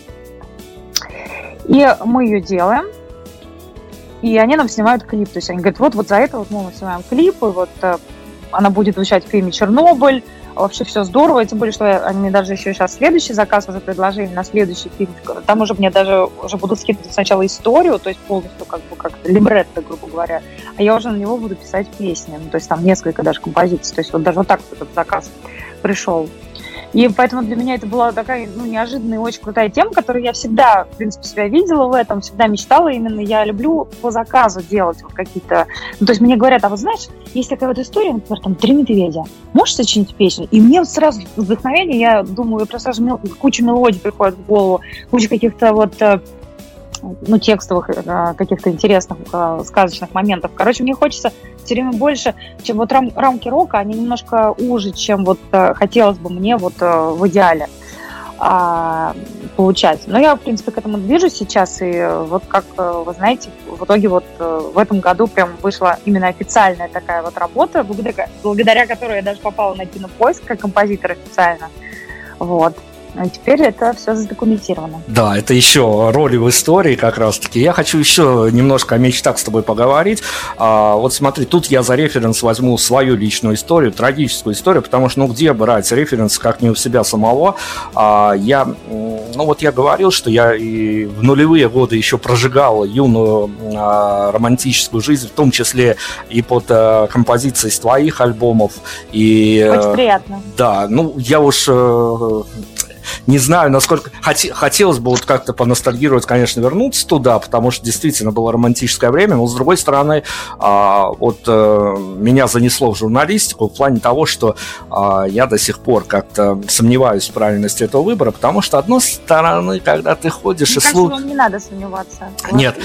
Speaker 3: И мы ее делаем, и они нам снимают клип. То есть они говорят, вот, вот за это вот мы снимаем клип, и вот э, она будет звучать в фильме «Чернобыль», вообще все здорово, тем более, что они мне даже еще сейчас следующий заказ уже предложили на следующий фильм. Там уже мне даже уже будут скидывать сначала историю, то есть полностью как бы как либретто, грубо говоря, а я уже на него буду писать песни, ну, то есть там несколько даже композиций, то есть вот даже вот так вот этот заказ пришел. И поэтому для меня это была такая ну, неожиданная и очень крутая тема, которую я всегда, в принципе, себя видела в этом, всегда мечтала именно. Я люблю по заказу делать вот какие-то... Ну, то есть мне говорят, а вот знаешь, есть такая вот история, например, там, «Три медведя». Можешь сочинить песню? И мне вот сразу вдохновение, я думаю, просто сразу куча мелодий приходит в голову, куча каких-то вот э, ну, текстовых э, каких-то интересных э, сказочных моментов. Короче, мне хочется все время больше, чем вот рам, рамки рока, они немножко уже, чем вот э, хотелось бы мне вот в идеале а, получать. Но я, в принципе, к этому движусь сейчас, и вот как вы знаете, в итоге вот в этом году прям вышла именно официальная такая вот работа, благодаря, благодаря которой я даже попала на кинопоиск как композитор официально. Вот. А теперь это все задокументировано.
Speaker 2: Да, это еще роли в истории как раз-таки. Я хочу еще немножко о мечтах с тобой поговорить. А, вот смотри, тут я за референс возьму свою личную историю, трагическую историю, потому что, ну, где брать референс, как не у себя самого? А, я, ну, вот я говорил, что я и в нулевые годы еще прожигал юную а, романтическую жизнь, в том числе и под а, композицией с твоих альбомов. И,
Speaker 3: Очень приятно.
Speaker 2: Да, ну, я уж э, не знаю, насколько... Хотелось бы вот как-то поностальгировать, конечно, вернуться туда, потому что действительно было романтическое время, но, с другой стороны, а, вот э, меня занесло в журналистику в плане того, что а, я до сих пор как-то сомневаюсь в правильности этого выбора, потому что, одной стороны, когда ты ходишь
Speaker 3: Мне
Speaker 2: и слушаешь...
Speaker 3: не надо сомневаться.
Speaker 2: Нет,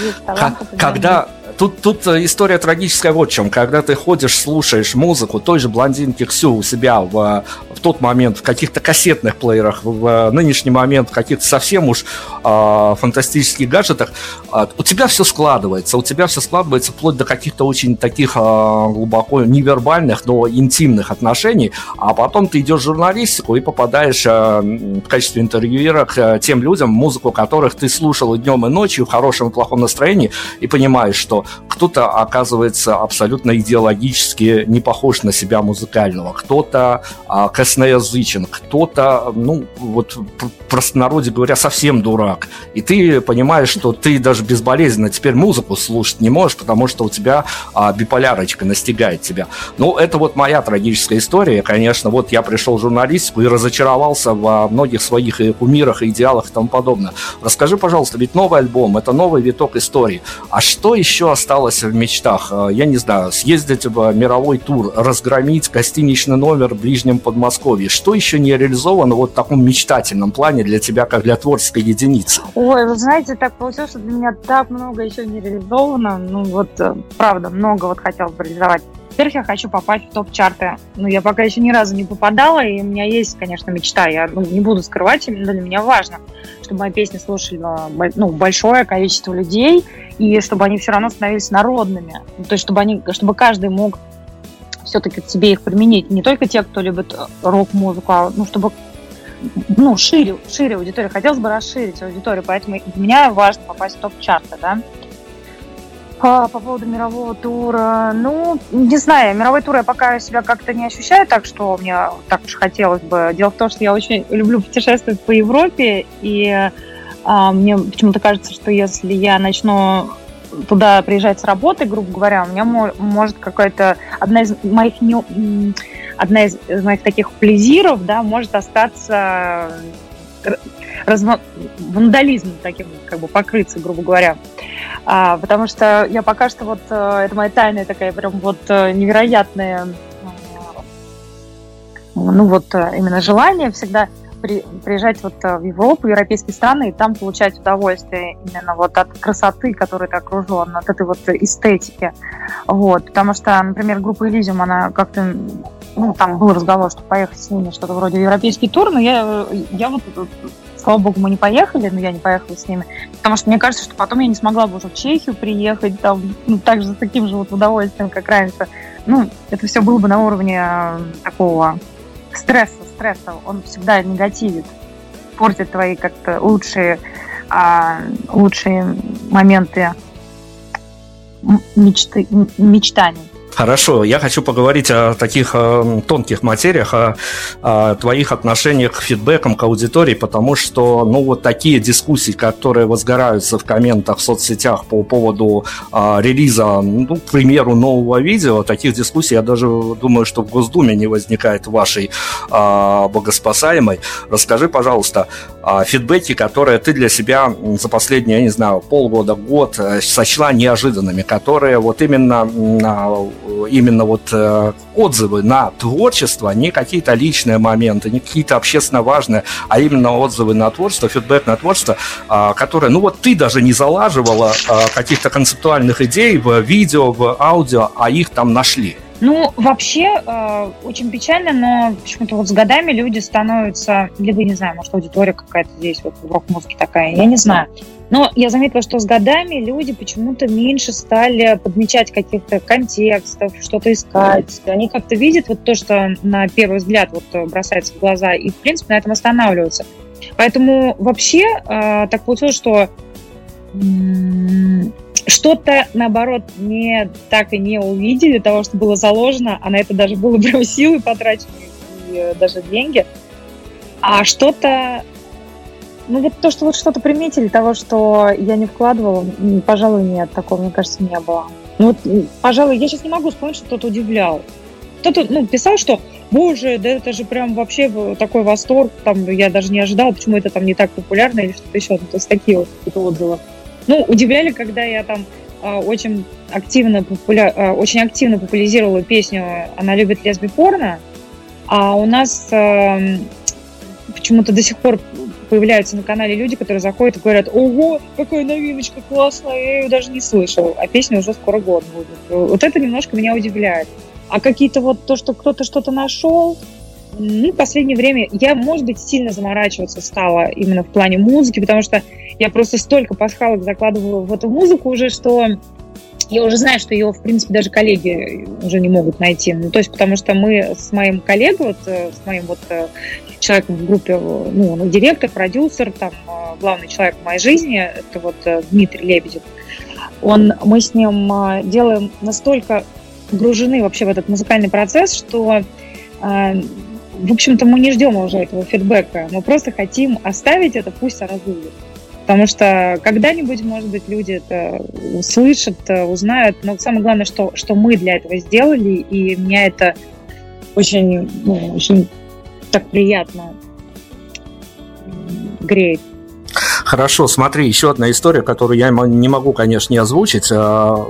Speaker 2: когда... Тут, тут история трагическая вот в чем. Когда ты ходишь, слушаешь музыку той же блондинки Ксю у себя в, в тот момент в каких-то кассетных плеерах, в нынешний момент каких-то совсем уж фантастических гаджетах, э, у тебя все складывается, у тебя все складывается вплоть до каких-то очень таких э, глубоко невербальных, но интимных отношений, а потом ты идешь в журналистику и попадаешь э, в качестве интервьюера к тем людям, музыку которых ты слушал и днем, и ночью в хорошем и плохом настроении, и понимаешь, что кто-то оказывается абсолютно идеологически не похож на себя музыкального, кто-то э, косноязычен, кто-то, ну, вот простонародье говоря, совсем дурак. И ты понимаешь, что ты даже безболезненно теперь музыку слушать не можешь, потому что у тебя а, биполярочка настигает тебя. Ну, это вот моя трагическая история. Конечно, вот я пришел в журналистику и разочаровался во многих своих и кумирах, и идеалах и тому подобное. Расскажи, пожалуйста, ведь новый альбом, это новый виток истории. А что еще осталось в мечтах? А, я не знаю, съездить в мировой тур, разгромить гостиничный номер в Ближнем Подмосковье. Что еще не реализовано вот в таком мечтательном плане для тебя, как для творческой единицы?
Speaker 3: Ой, вы знаете, так получилось, что для меня так много еще не реализовано. Ну вот, э, правда, много вот хотелось бы реализовать. Во-первых, я хочу попасть в топ-чарты. Ну, я пока еще ни разу не попадала, и у меня есть, конечно, мечта. Я ну, не буду скрывать, именно для меня важно, чтобы мои песни слушали ну, большое количество людей, и чтобы они все равно становились народными. Ну, то есть, чтобы, они, чтобы каждый мог все-таки к себе их применить. Не только те, кто любит э, рок-музыку, а ну, чтобы ну, шире, шире аудиторию. Хотелось бы расширить аудиторию, поэтому для меня важно попасть в топ-чарты, да. А, по поводу мирового тура, ну, не знаю, мировой тур я пока себя как-то не ощущаю, так что мне так уж хотелось бы. Дело в том, что я очень люблю путешествовать по Европе, и а, мне почему-то кажется, что если я начну туда приезжать с работы, грубо говоря, у меня может какая-то одна из моих не, одна из моих таких плезиров, да, может остаться разно... вандализм таким, как бы покрыться, грубо говоря. А, потому что я пока что вот, э, это моя тайная такая прям вот э, невероятная, ну вот э, именно желание всегда при, приезжать вот в Европу, европейские страны, и там получать удовольствие именно вот от красоты, которой ты окружен, от этой вот эстетики. Вот, потому что, например, группа Elysium, она как-то ну, там был разговор, что поехать с ними, что-то вроде европейский тур, но я, я вот, слава богу, мы не поехали, но я не поехала с ними, потому что мне кажется, что потом я не смогла бы уже в Чехию приехать, там, ну, так же с таким же вот удовольствием, как раньше. Ну, это все было бы на уровне э, такого стресса, стресса, он всегда негативит, портит твои как-то лучшие, а, лучшие моменты мечты, мечтаний.
Speaker 2: Хорошо, я хочу поговорить о таких э, тонких материях, о, о твоих отношениях к фидбэкам, к аудитории, потому что, ну, вот такие дискуссии, которые возгораются в комментах в соцсетях по поводу э, релиза, ну, к примеру, нового видео, таких дискуссий, я даже думаю, что в Госдуме не возникает вашей э, богоспасаемой. Расскажи, пожалуйста, э, фидбэки, которые ты для себя за последние, я не знаю, полгода, год э, сочла неожиданными, которые вот именно именно вот э, отзывы на творчество, не какие-то личные моменты, не какие-то общественно важные, а именно отзывы на творчество, фидбэк на творчество, э, которые, ну вот ты даже не залаживала э, каких-то концептуальных идей в видео, в аудио, а их там нашли.
Speaker 3: Ну, вообще, э, очень печально, но почему-то вот с годами люди становятся, либо, не знаю, может, аудитория какая-то здесь вот в рок-музыке такая, я не знаю. Но я заметила, что с годами люди почему-то меньше стали подмечать каких-то контекстов, что-то искать. Они как-то видят вот то, что на первый взгляд вот бросается в глаза, и, в принципе, на этом останавливаются. Поэтому вообще э, так получилось, что что-то, наоборот, не так и не увидели того, что было заложено, а на это даже было прям силы потрачены и э, даже деньги. А что-то, ну вот то, что вот что-то приметили, того, что я не вкладывала, пожалуй, нет, такого, мне кажется, не было. Ну вот, пожалуй, я сейчас не могу вспомнить, что кто-то удивлял. Кто-то ну, писал, что боже, да это же прям вообще такой восторг, там я даже не ожидала, почему это там не так популярно или что-то еще. Ну, то есть такие вот отзывы. Ну, удивляли, когда я там э, очень активно, популя... э, очень активно популяризировала песню «Она любит лесби порно», а у нас э, почему-то до сих пор появляются на канале люди, которые заходят и говорят, ого, какая новиночка классная, я ее даже не слышал, а песня уже скоро год будет. Вот это немножко меня удивляет. А какие-то вот то, что кто-то что-то нашел, ну, в последнее время я, может быть, сильно заморачиваться стала именно в плане музыки, потому что я просто столько пасхалок закладываю в эту музыку уже, что я уже знаю, что ее, в принципе, даже коллеги уже не могут найти. Ну, то есть, потому что мы с моим коллегой, вот, э, с моим вот э, человеком в группе, ну, он директор, продюсер, там, э, главный человек в моей жизни, это вот Дмитрий Лебедев, он, мы с ним делаем настолько погружены вообще в этот музыкальный процесс, что в общем-то, мы не ждем уже этого фидбэка. Мы просто хотим оставить это, пусть оно будет. Потому что когда-нибудь, может быть, люди это услышат, узнают. Но самое главное, что, что мы для этого сделали, и меня это очень, ну, очень так приятно греет.
Speaker 2: Хорошо, смотри, еще одна история, которую я не могу, конечно, не озвучить. А,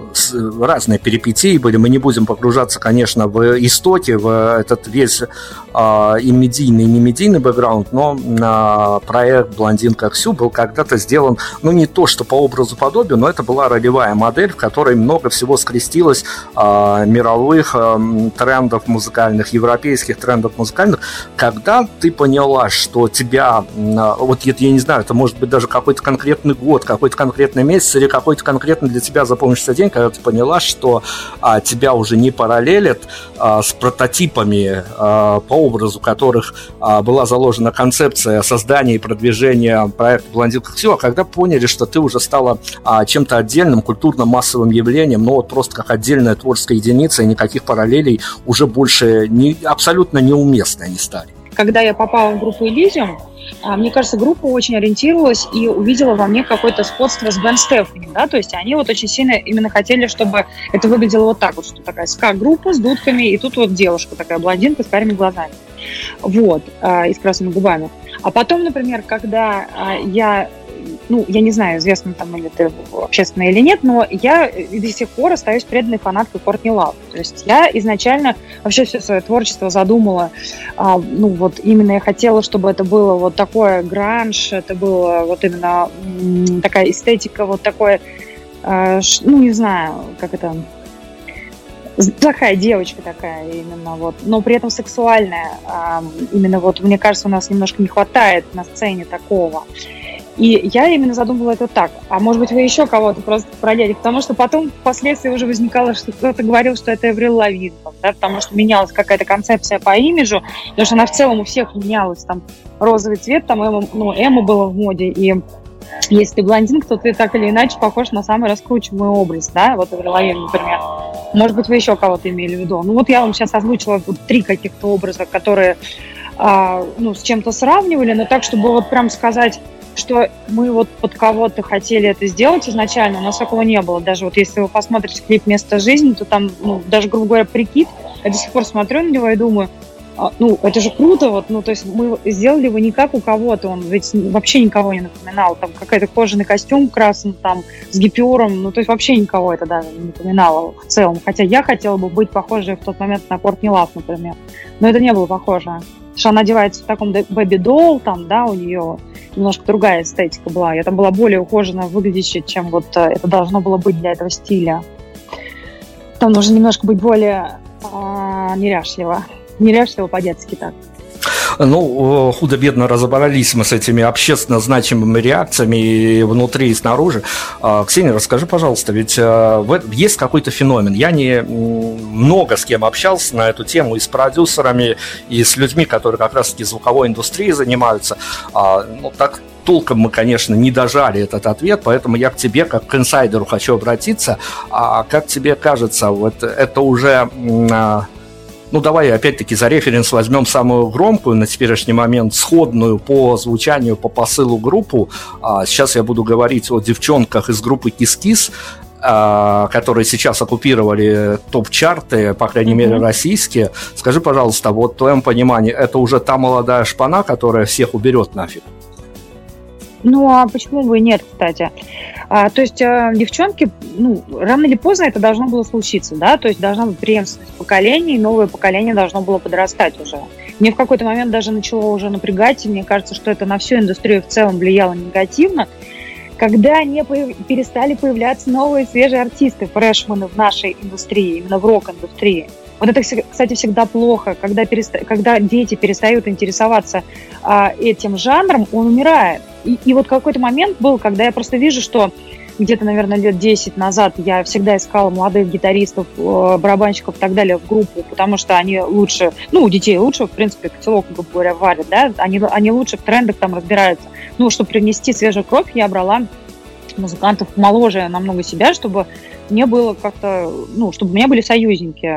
Speaker 2: разные перипетии были. Мы не будем погружаться, конечно, в истоки, в этот весь а, и медийный, и не медийный бэкграунд, но проект «Блондинка Ксю» был когда-то сделан, ну, не то, что по образу подобию, но это была ролевая модель, в которой много всего скрестилось а, мировых трендов музыкальных, европейских трендов музыкальных. Когда ты поняла, что тебя, вот я не знаю, это может быть даже даже какой-то конкретный год, какой-то конкретный месяц или какой-то конкретно для тебя запомнившийся день, когда ты поняла, что а, тебя уже не параллелят а, с прототипами, а, по образу которых а, была заложена концепция создания и продвижения проекта «Блондинка Ксю», а когда поняли, что ты уже стала а, чем-то отдельным, культурно-массовым явлением, ну вот просто как отдельная творческая единица, и никаких параллелей уже больше не, абсолютно неуместно не стали.
Speaker 3: Когда я попала в группу «Элизиум», а, мне кажется, группа очень ориентировалась и увидела во мне какое-то сходство с Бен Стефани, да, то есть они вот очень сильно именно хотели, чтобы это выглядело вот так вот, что такая ска-группа с дудками, и тут вот девушка такая, блондинка с карими глазами, вот, а, и с красными губами. А потом, например, когда а, я ну, я не знаю, известно там или это общественно или нет, но я до сих пор остаюсь преданной фанаткой Кортни Лав. То есть я изначально вообще все свое творчество задумала, а, ну, вот именно я хотела, чтобы это было вот такое гранж, это было вот именно такая эстетика, вот такое, ш, ну, не знаю, как это, плохая девочка такая именно вот, но при этом сексуальная. А, именно вот, мне кажется, у нас немножко не хватает на сцене такого. И я именно задумывала это так. А может быть, вы еще кого-то просто продели? Потому что потом впоследствии уже возникало, что кто-то говорил, что это Эврил Лавин, да, потому что менялась какая-то концепция по имиджу, потому что она в целом у всех менялась. Там розовый цвет, там Эма, ну, Эма было в моде, и если ты блондин, то ты так или иначе похож на самый раскручиваемый образ, да, вот Эврил например. Может быть, вы еще кого-то имели в виду. Ну вот я вам сейчас озвучила вот три каких-то образа, которые а, ну, с чем-то сравнивали, но так, чтобы вот прям сказать что мы вот под кого-то хотели это сделать изначально, у нас такого не было. Даже вот если вы посмотрите клип «Место жизни», то там, ну, даже, грубо говоря, прикид, я до сих пор смотрю на него и думаю, а, ну, это же круто, вот, ну, то есть мы сделали его не как у кого-то, он ведь вообще никого не напоминал, там какой-то кожаный костюм красный, там, с гипюром, ну, то есть вообще никого это даже не напоминало в целом, хотя я хотела бы быть похожей в тот момент на Кортни Лав, например, но это не было похоже. Что она одевается в таком бэби-долл, там, да, у нее немножко другая эстетика была. Я там была более ухоженно выглядящая, чем вот э, это должно было быть для этого стиля. Там нужно немножко быть более э, неряшливо. Неряшливо по-детски так.
Speaker 2: Ну, худо-бедно разобрались мы с этими общественно значимыми реакциями и внутри, и снаружи. А, Ксения, расскажи, пожалуйста, ведь есть какой-то феномен. Я не много с кем общался на эту тему и с продюсерами, и с людьми, которые как раз-таки звуковой индустрией занимаются. А, ну, так толком мы, конечно, не дожали этот ответ, поэтому я к тебе, как к инсайдеру, хочу обратиться. А как тебе кажется, вот это уже а, ну, давай опять-таки за референс возьмем самую громкую на теперешний момент, сходную по звучанию, по посылу группу. А, сейчас я буду говорить о девчонках из группы Кис-Кис, а, которые сейчас оккупировали топ-чарты, по крайней mm-hmm. мере, российские. Скажи, пожалуйста, вот в твоем понимании, это уже та молодая шпана, которая всех уберет нафиг?
Speaker 3: Ну, а почему бы и нет, кстати? А, то есть а, девчонки, ну, рано или поздно это должно было случиться, да, то есть должна быть преемственность поколений, новое поколение должно было подрастать уже. Мне в какой-то момент даже начало уже напрягать, и мне кажется, что это на всю индустрию в целом влияло негативно, когда не появ... перестали появляться новые свежие артисты, фрешмены в нашей индустрии, именно в рок-индустрии. Вот это, кстати, всегда плохо, когда, переста... когда дети перестают интересоваться а, этим жанром, он умирает. И, и вот какой-то момент был, когда я просто вижу, что где-то, наверное, лет 10 назад я всегда искала молодых гитаристов, э, барабанщиков и так далее в группу, потому что они лучше, ну, у детей лучше, в принципе, котелок, грубо говоря, варят, да, они, они лучше в трендах там разбираются. Ну, чтобы привнести свежую кровь, я брала музыкантов моложе намного себя, чтобы мне было как-то, ну, чтобы у меня были союзники,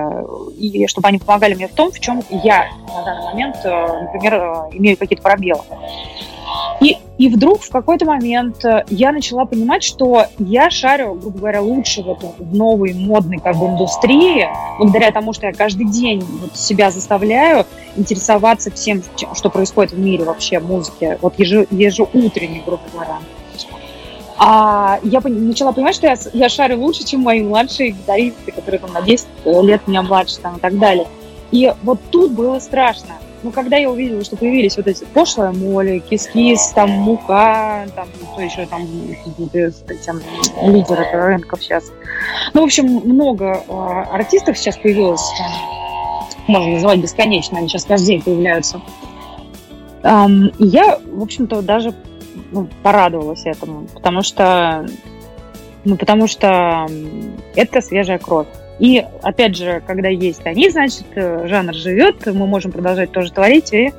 Speaker 3: и чтобы они помогали мне в том, в чем я на данный момент, э, например, э, имею какие-то пробелы. И, и вдруг в какой-то момент э, я начала понимать, что я шарю, грубо говоря, лучше в, эту, в новой модной как бы индустрии, благодаря тому, что я каждый день вот себя заставляю интересоваться всем, что происходит в мире вообще музыки, вот ежи, ежеутренне, грубо говоря. А я начала понимать, что я, я шарю лучше, чем мои младшие гитаристы, которые там на 10 лет меня младше там, и так далее. И вот тут было страшно. Ну, когда я увидела, что появились вот эти пошлая моли, кис-кис, там, мука, там, что еще там, этим, лидеры рынков сейчас. Ну, в общем, много э, артистов сейчас появилось, можно называть бесконечно, они сейчас каждый день появляются. Um, и я, в общем-то, даже ну, порадовалась этому, потому что, ну, потому что это свежая кровь. И, опять же, когда есть они, значит, э, жанр живет, мы можем продолжать тоже творить. И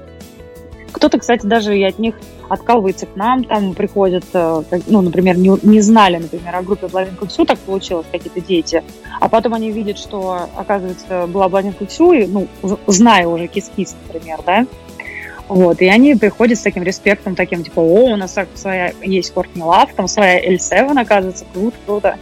Speaker 3: кто-то, кстати, даже и от них откалывается к нам, там приходят, э, ну, например, не, не знали, например, о группе Блондинка Ксю, так получилось, какие-то дети, а потом они видят, что, оказывается, была Блондинка Ксю, и, ну, зная уже Кис-Кис, например, да, вот, и они приходят с таким респектом, таким, типа, о, у нас своя есть Кортни Лав, там своя L7, оказывается, круто, круто.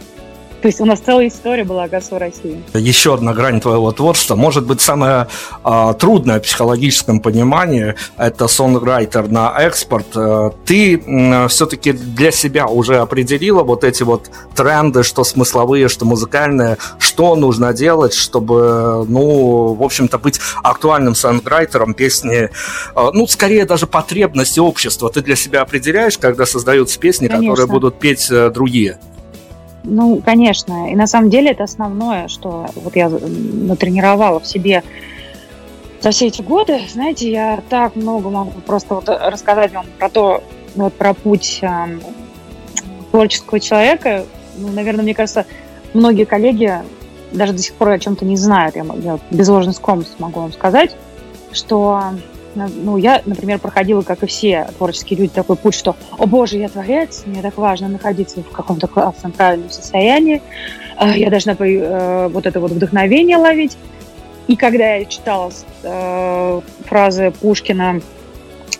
Speaker 3: То есть у нас целая история была ГАСУ России.
Speaker 2: Еще одна грань твоего творчества. Может быть, самое а, трудное в психологическом понимании – это сонграйтер на экспорт. Э, ты все-таки для себя уже определила вот эти вот тренды, что смысловые, что музыкальные, что нужно делать, чтобы, ну, в общем-то, быть актуальным сонграйтером песни, э, ну, скорее даже потребности общества. Ты для себя определяешь, когда создаются песни, Конечно. которые будут петь э, другие?
Speaker 3: Ну, конечно. И на самом деле это основное, что вот я натренировала в себе за все эти годы. Знаете, я так много могу просто вот рассказать вам про то, вот про путь э, творческого человека. Ну, наверное, мне кажется, многие коллеги даже до сих пор о чем-то не знают. Я, я без ложной скромности могу вам сказать, что ну, я, например, проходила, как и все творческие люди, такой путь, что, о боже, я творец, мне так важно находиться в каком-то классном, правильном состоянии, э, я должна э, вот это вот вдохновение ловить. И когда я читала э, фразы Пушкина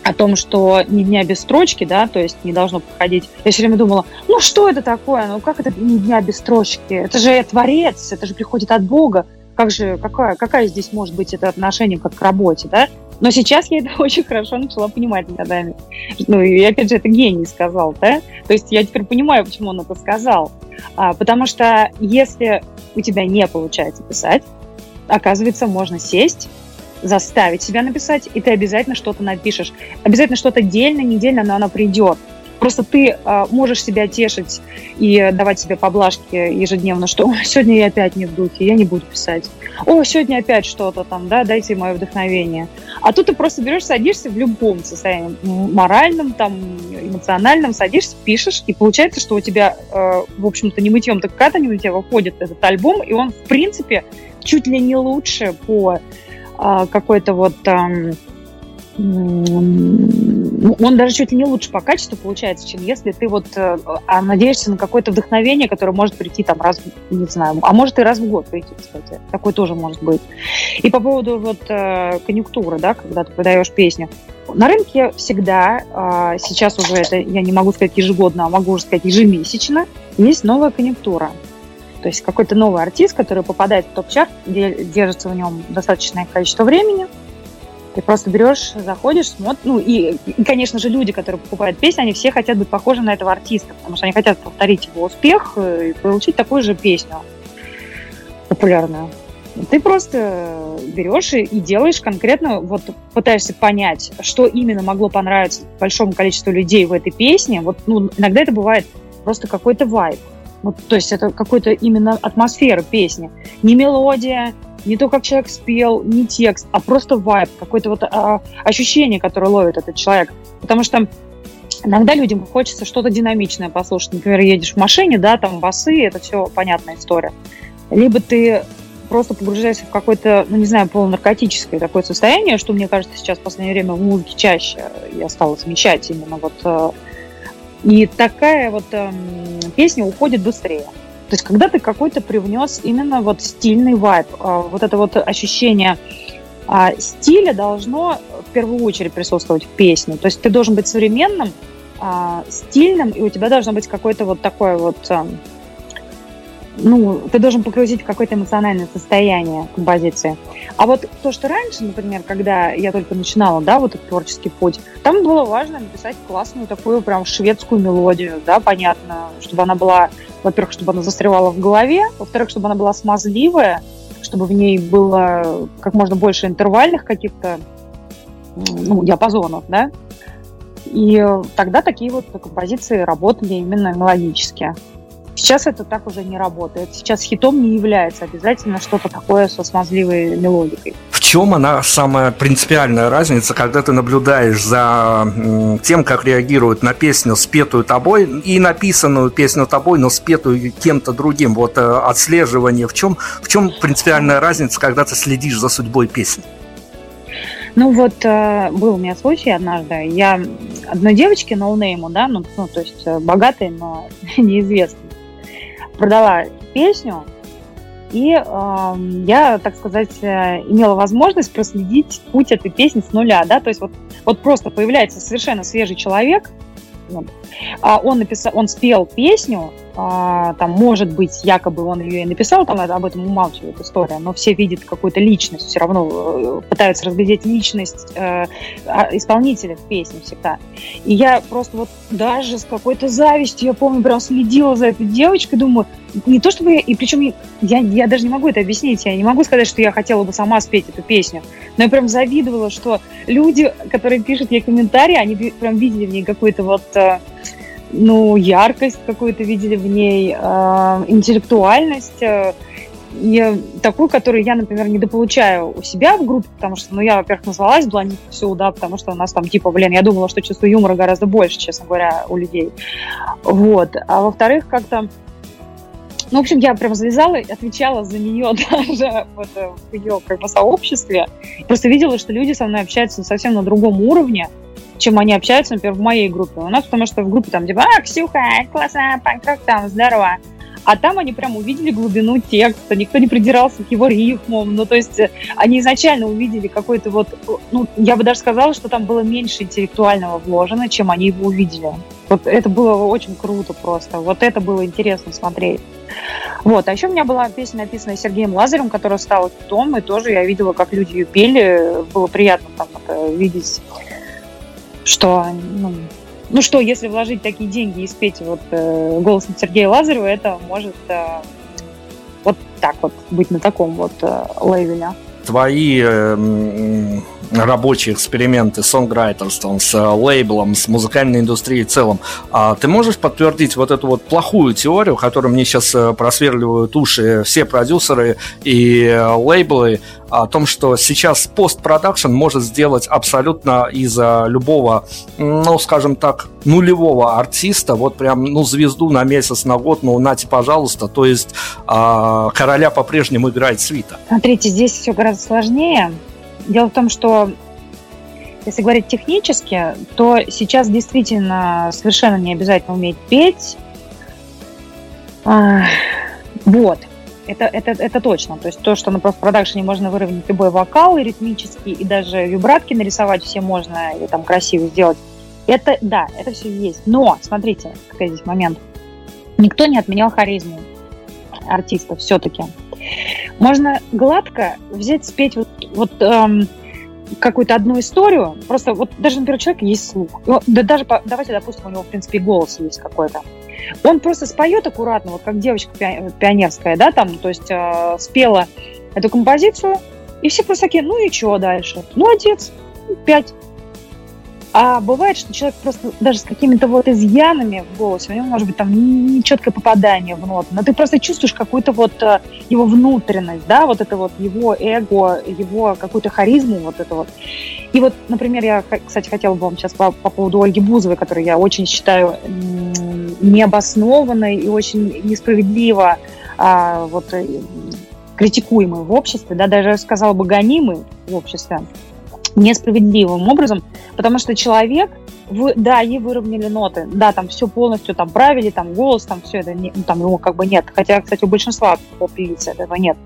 Speaker 3: о том, что ни дня без строчки, да, то есть не должно проходить. Я все время думала, ну что это такое, ну как это ни дня без строчки? Это же творец, это же приходит от Бога. Как же, какая, какая здесь может быть это отношение как к работе, да? Но сейчас я это очень хорошо начала понимать годами. Ну, и опять же, это гений сказал, да? То есть я теперь понимаю, почему он это сказал. А, потому что если у тебя не получается писать, оказывается, можно сесть, заставить себя написать, и ты обязательно что-то напишешь. Обязательно что-то дельно, недельно, но оно придет. Просто ты э, можешь себя тешить и давать себе поблажки ежедневно, что сегодня я опять не в духе, я не буду писать. О, сегодня опять что-то там, да, дайте мое вдохновение. А тут ты просто берешь, садишься в любом состоянии, моральном, там, эмоциональном, садишься, пишешь, и получается, что у тебя, э, в общем-то, не мытьем, так катанием у тебя выходит этот альбом, и он, в принципе, чуть ли не лучше по э, какой-то вот... Э, он даже чуть ли не лучше по качеству получается, чем если ты вот э, а надеешься на какое-то вдохновение, которое может прийти там раз, не знаю, а может и раз в год прийти, кстати. Такое тоже может быть. И по поводу вот э, конъюнктуры, да, когда ты продаешь песню. На рынке всегда, а, сейчас уже это, я не могу сказать ежегодно, а могу уже сказать ежемесячно, есть новая конъюнктура. То есть какой-то новый артист, который попадает в топ-чарт, держится в нем достаточное количество времени – ты просто берешь, заходишь, смотришь. Ну, и, и, конечно же, люди, которые покупают песни, они все хотят быть похожи на этого артиста, потому что они хотят повторить его успех э, и получить такую же песню популярную. Ты просто берешь и, и делаешь конкретно, вот пытаешься понять, что именно могло понравиться большому количеству людей в этой песне. Вот, ну, иногда это бывает просто какой-то вайб. Ну, то есть это какой-то именно атмосфера песни. Не мелодия, не то, как человек спел, не текст, а просто вайб, какое-то вот а, ощущение, которое ловит этот человек. Потому что иногда людям хочется что-то динамичное послушать. Например, едешь в машине, да, там басы, это все понятная история. Либо ты просто погружаешься в какое-то, ну, не знаю, полунаркотическое такое состояние, что, мне кажется, сейчас в последнее время в музыке чаще я стала замечать именно вот. Э, и такая вот эм, песня уходит быстрее. То есть когда ты какой-то привнес именно вот стильный вайб, а, вот это вот ощущение а, стиля должно в первую очередь присутствовать в песне. То есть ты должен быть современным, а, стильным, и у тебя должно быть какое-то вот такое вот ну, ты должен погрузить в какое-то эмоциональное состояние композиции. А вот то, что раньше, например, когда я только начинала, да, вот этот творческий путь, там было важно написать классную такую прям шведскую мелодию, да, понятно, чтобы она была, во-первых, чтобы она застревала в голове, во-вторых, чтобы она была смазливая, чтобы в ней было как можно больше интервальных каких-то ну, диапазонов, да, и тогда такие вот композиции работали именно мелодически. Сейчас это так уже не работает. Сейчас хитом не является обязательно что-то такое со смазливой мелодикой.
Speaker 2: В чем она самая принципиальная разница, когда ты наблюдаешь за тем, как реагируют на песню, спетую тобой, и написанную песню тобой, но спетую кем-то другим? Вот э, отслеживание. В чем, в чем принципиальная разница, когда ты следишь за судьбой песни?
Speaker 3: Ну вот э, был у меня случай однажды. Я одной девочке, ноунейму, да, ну, ну то есть э, богатой, но неизвестной, продала песню, и э, я, так сказать, э, имела возможность проследить путь этой песни с нуля, да, то есть вот, вот просто появляется совершенно свежий человек, вот, а он написал, он спел песню, а, там, может быть, якобы он ее и написал, там об этом умалчивает история, но все видят какую-то личность, все равно э, пытаются разглядеть личность э, а, исполнителя в песне всегда. И я просто вот даже с какой-то завистью, я помню, прям следила за этой девочкой, думаю, не то чтобы я, и причем я, я даже не могу это объяснить, я не могу сказать, что я хотела бы сама спеть эту песню, но я прям завидовала, что люди, которые пишут ей комментарии, они прям видели в ней какой-то вот э, ну, яркость какую-то видели в ней, э, интеллектуальность, э, и такую, которую я, например, недополучаю у себя в группе, потому что, ну, я, во-первых, назвалась Блондинка всю, да, потому что у нас там, типа, блин, я думала, что чувство юмора гораздо больше, честно говоря, у людей. Вот. А во-вторых, как-то ну, в общем, я прям залезала и отвечала за нее даже вот, в ее как бы, сообществе. Просто видела, что люди со мной общаются совсем на другом уровне чем они общаются, например, в моей группе. У нас, потому что в группе там типа, а, Ксюха, классно, как там, здорово. А там они прям увидели глубину текста, никто не придирался к его рифмам. Ну, то есть э, они изначально увидели какой-то вот, ну, я бы даже сказала, что там было меньше интеллектуального вложено, чем они его увидели. Вот это было очень круто просто. Вот это было интересно смотреть. Вот. А еще у меня была песня, написанная Сергеем Лазарем, которая стала хитом, и тоже я видела, как люди ее пели. Было приятно там это видеть что, ну, ну что, если вложить такие деньги и спеть вот э, голосом Сергея Лазарева, это может э, вот так вот быть на таком вот э, левеле.
Speaker 2: твои э, рабочие эксперименты с сонграйтерством, с лейблом, с музыкальной индустрией в целом. А ты можешь подтвердить вот эту вот плохую теорию, которую мне сейчас просверливают уши все продюсеры и лейблы, о том, что сейчас постпродакшн может сделать абсолютно из любого, ну, скажем так, нулевого артиста, вот прям, ну, звезду на месяц, на год, ну, нате, пожалуйста, то есть а, короля по-прежнему играет свита.
Speaker 3: Смотрите, здесь все гораздо сложнее. Дело в том, что если говорить технически, то сейчас действительно совершенно не обязательно уметь петь. Вот. Это, это, это точно. То есть то, что на постпродакшене можно выровнять любой вокал и ритмический, и даже вибратки нарисовать все можно, и там красиво сделать. Это, да, это все есть. Но, смотрите, какой здесь момент. Никто не отменял харизму артиста все-таки. Можно гладко взять, спеть вот, вот эм, какую-то одну историю, просто вот даже, например, у человека есть слух, да даже, давайте, допустим, у него, в принципе, голос есть какой-то, он просто споет аккуратно, вот как девочка пионерская, да, там, то есть э, спела эту композицию, и все просто такие, ну и что дальше? Молодец, пять. А бывает, что человек просто даже с какими-то вот изъянами в голосе, у него может быть там нечеткое попадание в ноту, но ты просто чувствуешь какую-то вот э, его внутренность, да, вот это вот его эго, его какую-то харизму, вот это вот. И вот, например, я, кстати, хотела бы вам сейчас по, по поводу Ольги Бузовой, которую я очень считаю необоснованной и очень несправедливо а, вот, э, критикуемой в обществе, да, даже, сказала бы, гонимой в обществе несправедливым образом, потому что человек, вы, да, ей выровняли ноты, да, там все полностью там правили, там голос, там все это, не, ну, там его как бы нет, хотя, кстати, у большинства поп-певиц этого нет.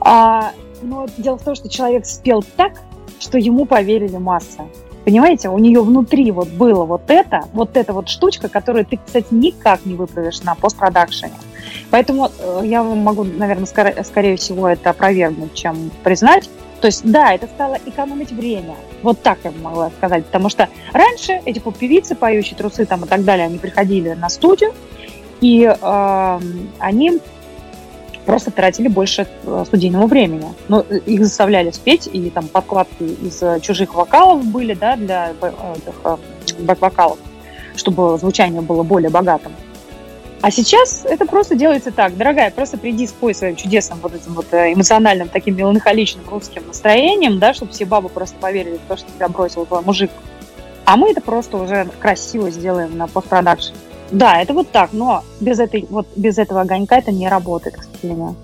Speaker 3: А, но дело в том, что человек спел так, что ему поверили масса. Понимаете, у нее внутри вот было вот это, вот эта вот штучка, которую ты, кстати, никак не выправишь на постпродакшене. Поэтому э, я могу, наверное, скорее, скорее всего это опровергнуть, чем признать. То есть, да, это стало экономить время. Вот так я могла сказать. Потому что раньше эти поп-певицы, поющие трусы там и так далее, они приходили на студию, и э, они просто тратили больше э, студийного времени. Но э, их заставляли спеть, и там подкладки из э, чужих вокалов были, да, для бэк-вокалов, чтобы звучание было более богатым. А сейчас это просто делается так. Дорогая, просто приди спой своим чудесным вот этим вот эмоциональным, таким меланхоличным русским настроением, да, чтобы все бабы просто поверили в то, что тебя бросил твой мужик. А мы это просто уже красиво сделаем на постпродакшн. Да, это вот так, но без, этой, вот, без этого огонька это не работает, к сожалению.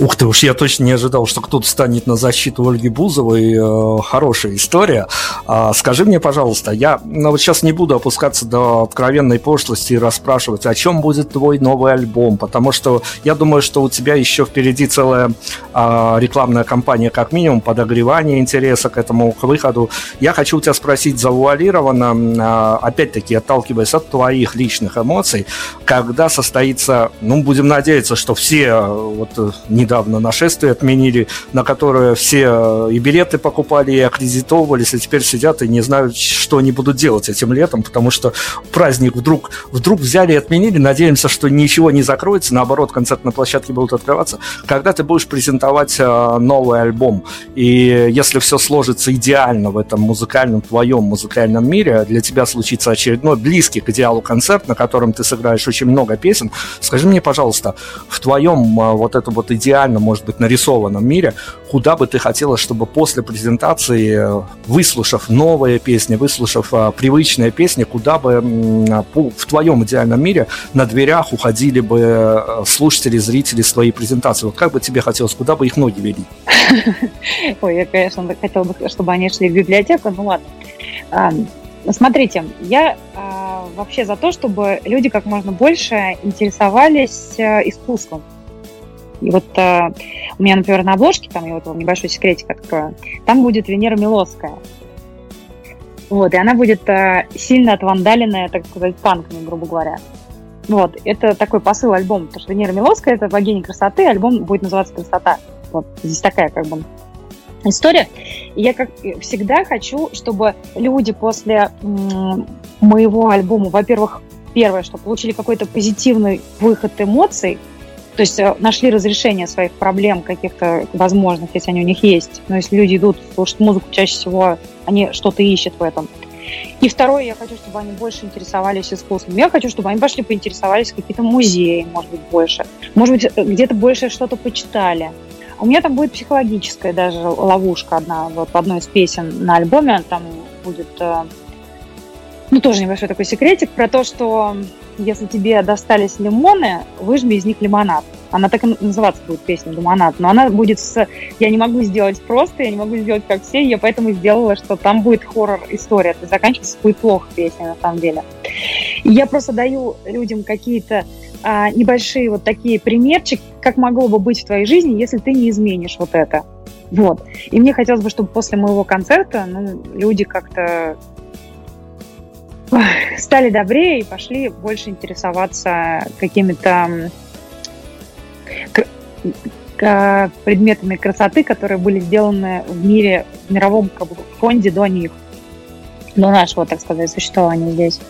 Speaker 2: Ух ты, уж я точно не ожидал, что кто-то станет на защиту Ольги Бузовой. Э, хорошая история. А, скажи мне, пожалуйста, я ну, вот сейчас не буду опускаться до откровенной пошлости и расспрашивать, о чем будет твой новый альбом, потому что я думаю, что у тебя еще впереди целая а, рекламная кампания, как минимум, подогревание интереса к этому к выходу. Я хочу у тебя спросить завуалированно, а, опять-таки, отталкиваясь от твоих личных эмоций, когда состоится, ну, будем надеяться, что все э, вот э, не недавно нашествие отменили, на которое все э, и билеты покупали, и аккредитовывались, и теперь сидят и не знают, что они будут делать этим летом, потому что праздник вдруг, вдруг взяли и отменили. Надеемся, что ничего не закроется, наоборот, концертные площадки будут открываться. Когда ты будешь презентовать э, новый альбом, и если все сложится идеально в этом музыкальном, твоем музыкальном мире, для тебя случится очередной близкий к идеалу концерт, на котором ты сыграешь очень много песен, скажи мне, пожалуйста, в твоем э, вот это вот идеальном идеально, может быть, нарисованном мире, куда бы ты хотела, чтобы после презентации, э, выслушав новые песни, выслушав а, привычные песни, куда бы а, в твоем идеальном мире на дверях уходили бы э, слушатели, зрители своей презентации? Вот как бы тебе хотелось, куда бы их ноги вели?
Speaker 3: Ой, я, конечно, хотела бы, чтобы они шли в библиотеку, ну ладно. Смотрите, я а, вообще за то, чтобы люди как можно больше интересовались искусством. И вот э, у меня, например, на обложке, там я вот вам небольшой секретик открою, там будет Венера Милосская. Вот, и она будет э, сильно отвандаленная, так сказать, панками, грубо говоря. Вот, это такой посыл альбома, потому что Венера Милосская – это богиня красоты, альбом будет называться «Красота». Вот, здесь такая как бы история. И я, как всегда, хочу, чтобы люди после м- моего альбома, во-первых, первое, что получили какой-то позитивный выход эмоций – То есть э, нашли разрешение своих проблем, каких-то возможных, если они у них есть. Но если люди идут слушать музыку, чаще всего они что-то ищут в этом. И второе, я хочу, чтобы они больше интересовались искусством. Я хочу, чтобы они пошли поинтересовались какие-то музеи, может быть, больше. Может быть, э, где-то больше что-то почитали. У меня там будет психологическая даже ловушка одна, вот в одной из песен на альбоме, там будет, э, ну, тоже небольшой такой секретик про то, что если тебе достались лимоны, выжми из них лимонад. Она так и называться будет песня «Лимонад», но она будет с... Я не могу сделать просто, я не могу сделать как все, я поэтому сделала, что там будет хоррор-история, то есть заканчиваться будет плохо песня на самом деле. И я просто даю людям какие-то а, небольшие вот такие примерчики, как могло бы быть в твоей жизни, если ты не изменишь вот это. Вот. И мне хотелось бы, чтобы после моего концерта ну, люди как-то стали добрее и пошли больше интересоваться какими-то предметами красоты, которые были сделаны в мире, в мировом фонде до них, до нашего, так сказать, существования здесь.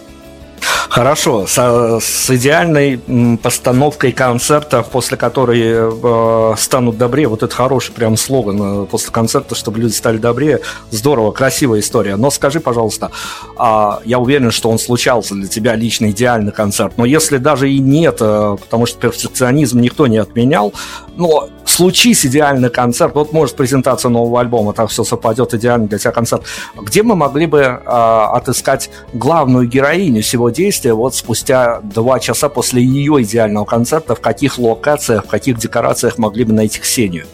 Speaker 2: Хорошо, с, с идеальной постановкой концерта, после которой э, станут добрее, вот это хороший прям слоган э, после концерта, чтобы люди стали добрее, здорово, красивая история. Но скажи, пожалуйста, э, я уверен, что он случался для тебя лично идеальный концерт, но если даже и нет, э, потому что перфекционизм никто не отменял, но случись идеальный концерт, вот может презентация нового альбома, так все совпадет идеально для тебя концерт, где мы могли бы э, отыскать главную героиню всего действия вот спустя два часа после ее идеального концерта, в каких локациях, в каких декорациях могли бы найти Ксению?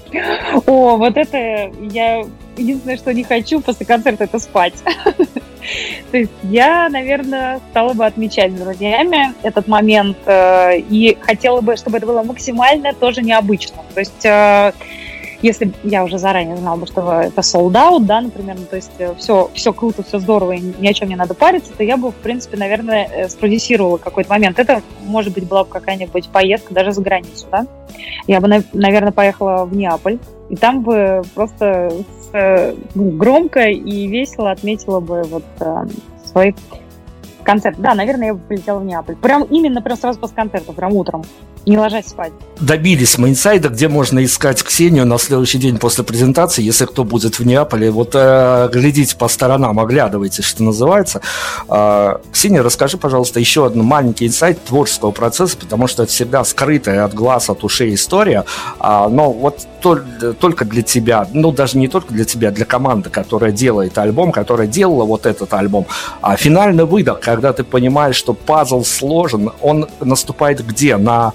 Speaker 3: О, вот это я единственное, что не хочу после концерта, это спать. То есть я, наверное, стала бы отмечать с друзьями этот момент э, и хотела бы, чтобы это было максимально тоже необычно. То есть э, если я уже заранее знала бы, что это out, да, например, ну, то есть все, э, все круто, все здорово, и ни о чем не надо париться, то я бы, в принципе, наверное, спродюсировала какой-то момент. Это, может быть, была бы какая-нибудь поездка даже за границу, да. Я бы, наверное, поехала в Неаполь, и там бы просто ну, громко и весело отметила бы вот свой концерт. Да, наверное, я бы полетела в Неаполь. Прям именно прям сразу после концерта, прям утром не ложась спать.
Speaker 2: Добились мы инсайда, где можно искать Ксению на следующий день после презентации, если кто будет в Неаполе. Вот э, глядите по сторонам, оглядывайтесь, что называется. Э, Ксения, расскажи, пожалуйста, еще один маленький инсайт творческого процесса, потому что это всегда скрытая от глаз, от ушей история. Э, но вот то, только для тебя, ну даже не только для тебя, для команды, которая делает альбом, которая делала вот этот альбом. А финальный выдох, когда ты понимаешь, что пазл сложен, он наступает где? На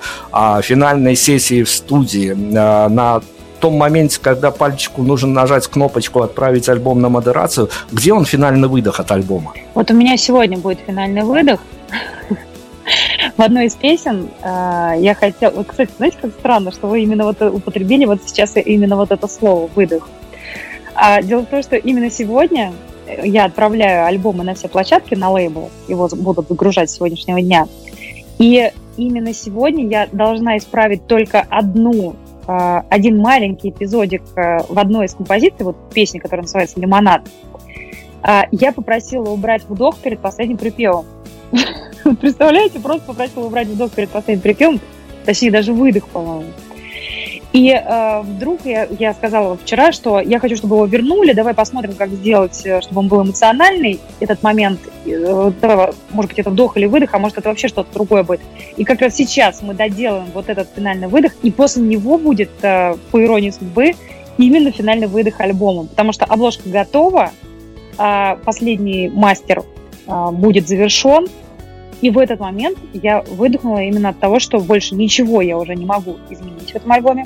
Speaker 2: финальной сессии в студии, а, на том моменте, когда пальчику нужно нажать кнопочку «Отправить альбом на модерацию», где он финальный выдох от альбома?
Speaker 3: Вот у меня сегодня будет финальный выдох. В одной из песен э, я хотела... Кстати, знаете, как странно, что вы именно вот употребили вот сейчас именно вот это слово «выдох». А, дело в том, что именно сегодня я отправляю альбомы на все площадки, на лейбл, его будут выгружать с сегодняшнего дня. И именно сегодня я должна исправить только одну а, один маленький эпизодик а, в одной из композиций, вот песни, которая называется «Лимонад», а, я попросила убрать вдох перед последним припевом. Представляете, просто попросила убрать вдох перед последним припевом, точнее даже выдох, по-моему. И э, вдруг я, я сказала вчера, что я хочу, чтобы его вернули, давай посмотрим, как сделать, э, чтобы он был эмоциональный, этот момент, э, давай, может быть, это вдох или выдох, а может, это вообще что-то другое будет. И как раз сейчас мы доделаем вот этот финальный выдох, и после него будет, э, по иронии судьбы, именно финальный выдох альбома, потому что обложка готова, э, последний мастер э, будет завершен, и в этот момент я выдохнула именно от того, что больше ничего я уже не могу изменить в этом альбоме.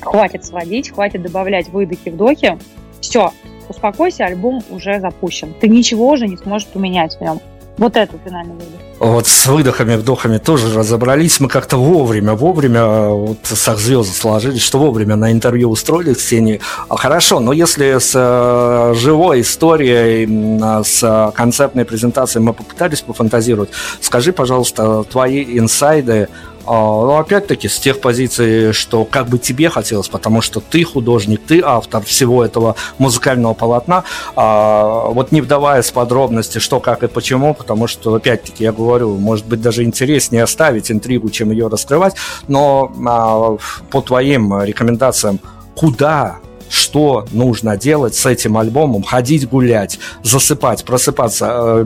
Speaker 3: Хватит сводить, хватит добавлять выдохи, вдохи. Все, успокойся, альбом уже запущен. Ты ничего уже не сможешь поменять в нем. Вот это финальный выдох.
Speaker 2: Вот с выдохами, вдохами тоже разобрались. Мы как-то вовремя, вовремя вот со звезд сложились, что вовремя на интервью устроили Ксении. А хорошо, но если с э, живой историей, с концертной презентацией мы попытались пофантазировать, скажи, пожалуйста, твои инсайды а, ну, опять-таки, с тех позиций, что как бы тебе хотелось, потому что ты художник, ты автор всего этого музыкального полотна. А, вот не вдаваясь в подробности, что, как и почему, потому что, опять-таки, я говорю говорю, может быть, даже интереснее оставить интригу, чем ее раскрывать, но а, по твоим рекомендациям, куда что нужно делать с этим альбомом, ходить гулять, засыпать, просыпаться, э,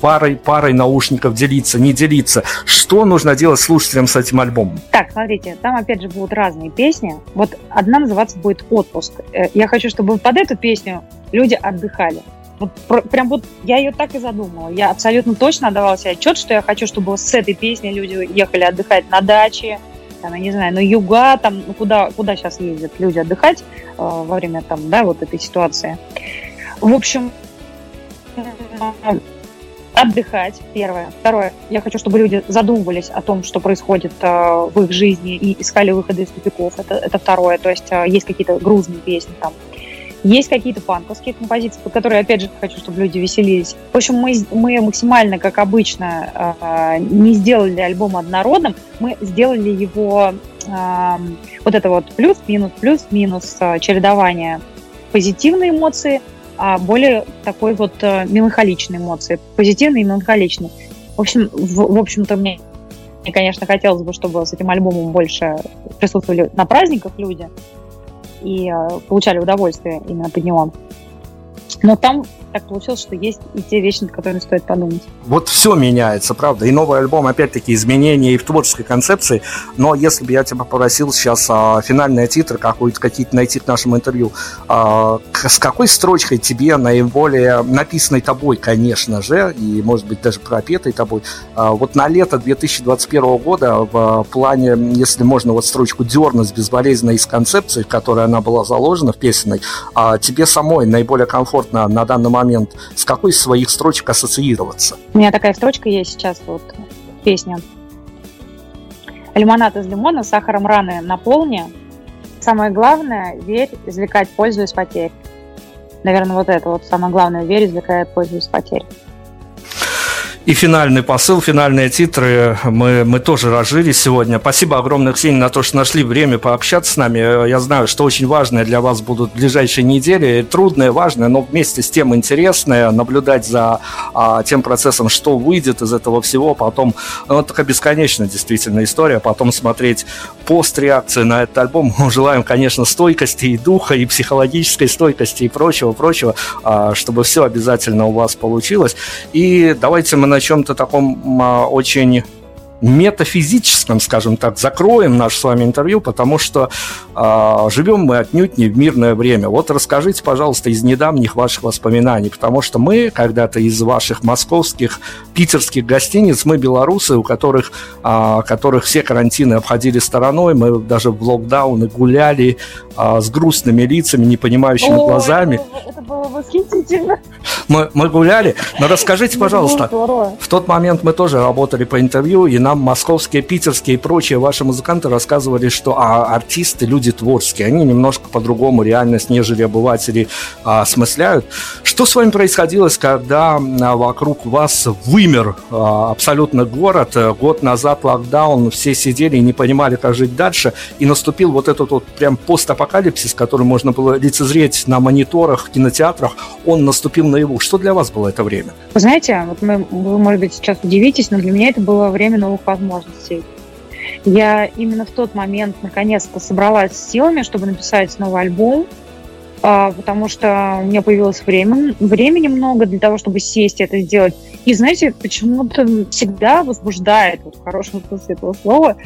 Speaker 2: парой, парой наушников делиться, не делиться. Что нужно делать слушателям с этим альбомом?
Speaker 3: Так, смотрите, там опять же будут разные песни. Вот одна называться будет «Отпуск». Э, я хочу, чтобы под эту песню люди отдыхали. Вот прям вот я ее так и задумала. Я абсолютно точно отдавала себе отчет, что я хочу, чтобы с этой песней люди ехали отдыхать на даче, там, я не знаю, на юга, там, ну, куда, куда сейчас ездят люди отдыхать э, во время там, да, вот этой ситуации. В общем, отдыхать, первое. Второе, я хочу, чтобы люди задумывались о том, что происходит э, в их жизни и искали выходы из тупиков. Это, это второе. То есть э, есть какие-то грузные песни там, есть какие-то панковские композиции, под которые, опять же, хочу, чтобы люди веселились. В общем, мы, мы максимально, как обычно, э, не сделали альбом однородным, мы сделали его вот это вот плюс-минус, плюс-минус э, чередование позитивной эмоции, а более такой вот э, меланхоличной эмоции, позитивной и меланхоличной. В общем, в, в общем-то, мне, мне, конечно, хотелось бы, чтобы с этим альбомом больше присутствовали на праздниках люди, и э, получали удовольствие именно под него. Но там так получилось, что есть и те вещи, над которыми стоит подумать.
Speaker 2: Вот все меняется, правда. И новый альбом, опять-таки, изменения и в творческой концепции. Но если бы я тебя попросил сейчас а, финальный титр какой-то какие-то найти к нашему интервью, а, с какой строчкой тебе наиболее написанной тобой, конечно же, и, может быть, даже пропетой тобой, а, вот на лето 2021 года в плане, если можно вот строчку дернуть безболезненно из концепции, в которой она была заложена в песенной, а, тебе самой наиболее комфортно на данный момент с какой из своих строчек ассоциироваться?
Speaker 3: У меня такая строчка есть сейчас, вот песня. Лимонад из лимона, сахаром раны наполни. Самое главное, верь, извлекать пользу из потерь. Наверное, вот это вот самое главное, верь, извлекает пользу из потерь.
Speaker 2: И финальный посыл, финальные титры мы, мы тоже разжили сегодня. Спасибо огромное, Ксения, на то, что нашли время пообщаться с нами. Я знаю, что очень важное для вас будут ближайшие недели. Трудное, важное, но вместе с тем интересное. Наблюдать за а, тем процессом, что выйдет из этого всего. Потом, ну, такая бесконечная действительно история. Потом смотреть пост-реакции на этот альбом. Мы желаем, конечно, стойкости и духа, и психологической стойкости, и прочего-прочего, а, чтобы все обязательно у вас получилось. И давайте мы на чем-то таком а, очень метафизическом, скажем так, закроем наше с вами интервью, потому что э, живем мы отнюдь не в мирное время. Вот расскажите, пожалуйста, из недавних ваших воспоминаний, потому что мы когда-то из ваших московских, питерских гостиниц, мы белорусы, у которых, э, которых все карантины обходили стороной, мы даже в локдауны гуляли э, с грустными лицами, непонимающими О, глазами.
Speaker 3: Это, это было восхитительно.
Speaker 2: Мы, мы гуляли, но расскажите, пожалуйста, в тот момент мы тоже работали по интервью, и нам нам московские, питерские и прочие ваши музыканты рассказывали, что а, артисты люди творческие, они немножко по-другому реальность, нежели обыватели а, осмысляют. Что с вами происходило, когда а, вокруг вас вымер а, абсолютно город? Год назад локдаун, все сидели и не понимали, как жить дальше, и наступил вот этот вот прям постапокалипсис, который можно было лицезреть на мониторах, кинотеатрах, он наступил наяву. Что для вас было это время?
Speaker 3: Вы знаете, вот мы, вы, может быть, сейчас удивитесь, но для меня это было время новых возможностей. Я именно в тот момент наконец-то собралась с силами, чтобы написать новый альбом, а, потому что у меня появилось время, времени много для того, чтобы сесть и это сделать. И знаете, почему-то всегда возбуждает, вот в хорошем смысле этого слова,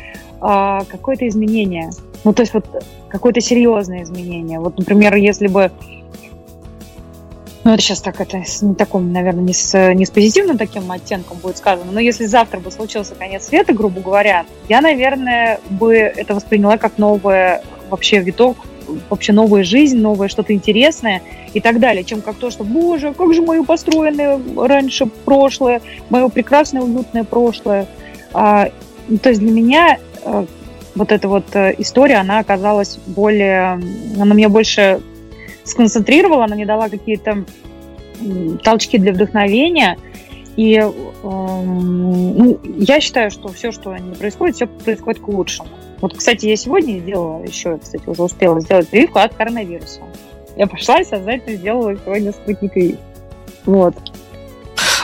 Speaker 3: а, какое-то изменение. Ну, то есть вот какое-то серьезное изменение. Вот, например, если бы ну, это сейчас так, это не таком, наверное, не с, не с позитивным таким оттенком будет сказано, но если завтра бы случился конец света, грубо говоря, я, наверное, бы это восприняла как новое вообще виток, вообще новая жизнь, новое что-то интересное и так далее, чем как то, что, боже, как же мое построенное раньше прошлое, мое прекрасное, уютное прошлое. А, то есть для меня а, вот эта вот э, история, она оказалась более, она меня больше сконцентрировала, она мне дала какие-то толчки для вдохновения. И э, ну, я считаю, что все, что не происходит, все происходит к лучшему. Вот, кстати, я сегодня сделала еще, кстати, уже успела сделать прививку от коронавируса. Я пошла и сознательно сделала сегодня спутник ВИ. Вот.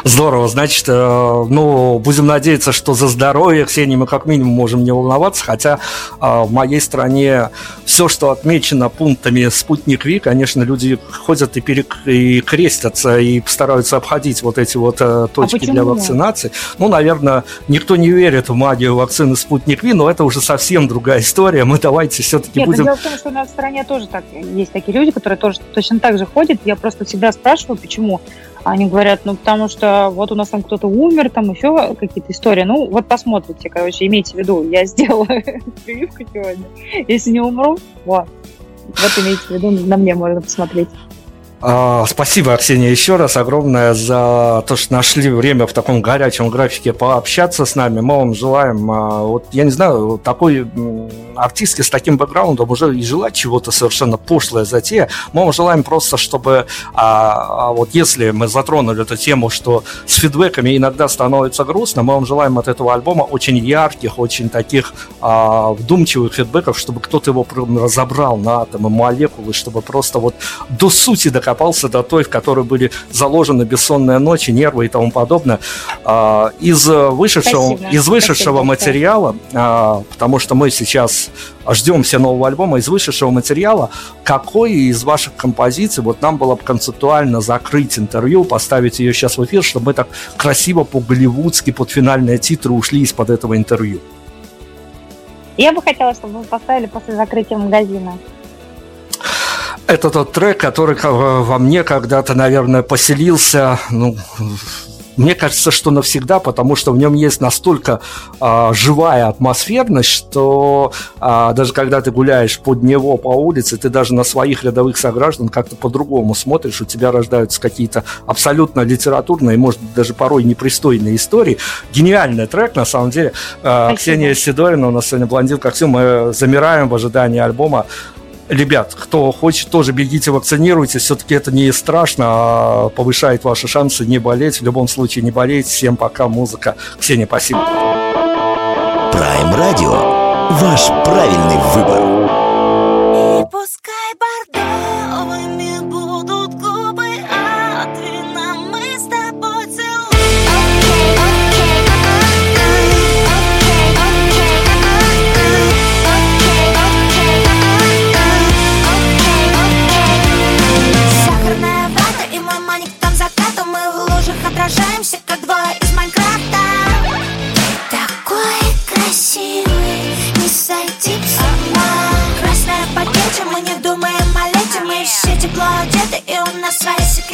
Speaker 2: Здорово, значит, э, ну, будем надеяться, что за здоровье Ксении мы как минимум можем не волноваться, хотя э, в моей стране все, что отмечено пунктами «Спутник Ви», конечно, люди ходят и, перек... и крестятся, и стараются обходить вот эти вот э, точки а для вакцинации. Ну, наверное, никто не верит в магию вакцины «Спутник Ви», но это уже совсем другая история. Мы давайте все-таки
Speaker 3: Нет,
Speaker 2: будем...
Speaker 3: дело в том, что у нас в стране тоже так, есть такие люди, которые тоже точно так же ходят. Я просто всегда спрашиваю, почему они говорят, ну, потому что вот у нас там кто-то умер, там еще какие-то истории. Ну, вот посмотрите, короче, имейте в виду, я сделала прививку сегодня. Если не умру, вот. Вот имейте в виду, на мне можно посмотреть.
Speaker 2: А, спасибо, Арсения, еще раз огромное за то, что нашли время в таком горячем графике пообщаться с нами. Мы вам желаем, а, вот я не знаю, такой артистке с таким бэкграундом уже и желать чего-то совершенно пошлое затея. Мы вам желаем просто, чтобы а, вот если мы затронули эту тему, что с фидбэками иногда становится грустно, мы вам желаем от этого альбома очень ярких, очень таких вдумчивых фидбэков, чтобы кто-то его разобрал на атомы, молекулы, чтобы просто вот до сути докопаться докопался до той, в которой были заложены бессонные ночи, нервы и тому подобное. А, из вышедшего, из вышедшего Спасибо. материала, а, потому что мы сейчас ждем все нового альбома, из вышедшего материала, какой из ваших композиций, вот нам было бы концептуально закрыть интервью, поставить ее сейчас в эфир, чтобы мы так красиво по-голливудски под финальные титры ушли из-под этого интервью?
Speaker 3: Я бы хотела, чтобы вы поставили после закрытия магазина.
Speaker 2: Это тот трек, который во мне когда-то, наверное, поселился, ну, мне кажется, что навсегда, потому что в нем есть настолько а, живая атмосферность, что а, даже когда ты гуляешь под него по улице, ты даже на своих рядовых сограждан как-то по-другому смотришь, у тебя рождаются какие-то абсолютно литературные, может быть, даже порой непристойные истории. Гениальный трек, на самом деле. А, Ксения Сидорина, у нас сегодня блондинка Ксю, мы замираем в ожидании альбома ребят, кто хочет, тоже бегите, вакцинируйтесь. Все-таки это не страшно, а повышает ваши шансы не болеть. В любом случае, не болеть. Всем пока, музыка. Ксения, спасибо.
Speaker 4: Prime Radio. Ваш правильный выбор.
Speaker 1: Пакете, мы не думаем о лете. Мы все тепло одеты и у нас свои секреты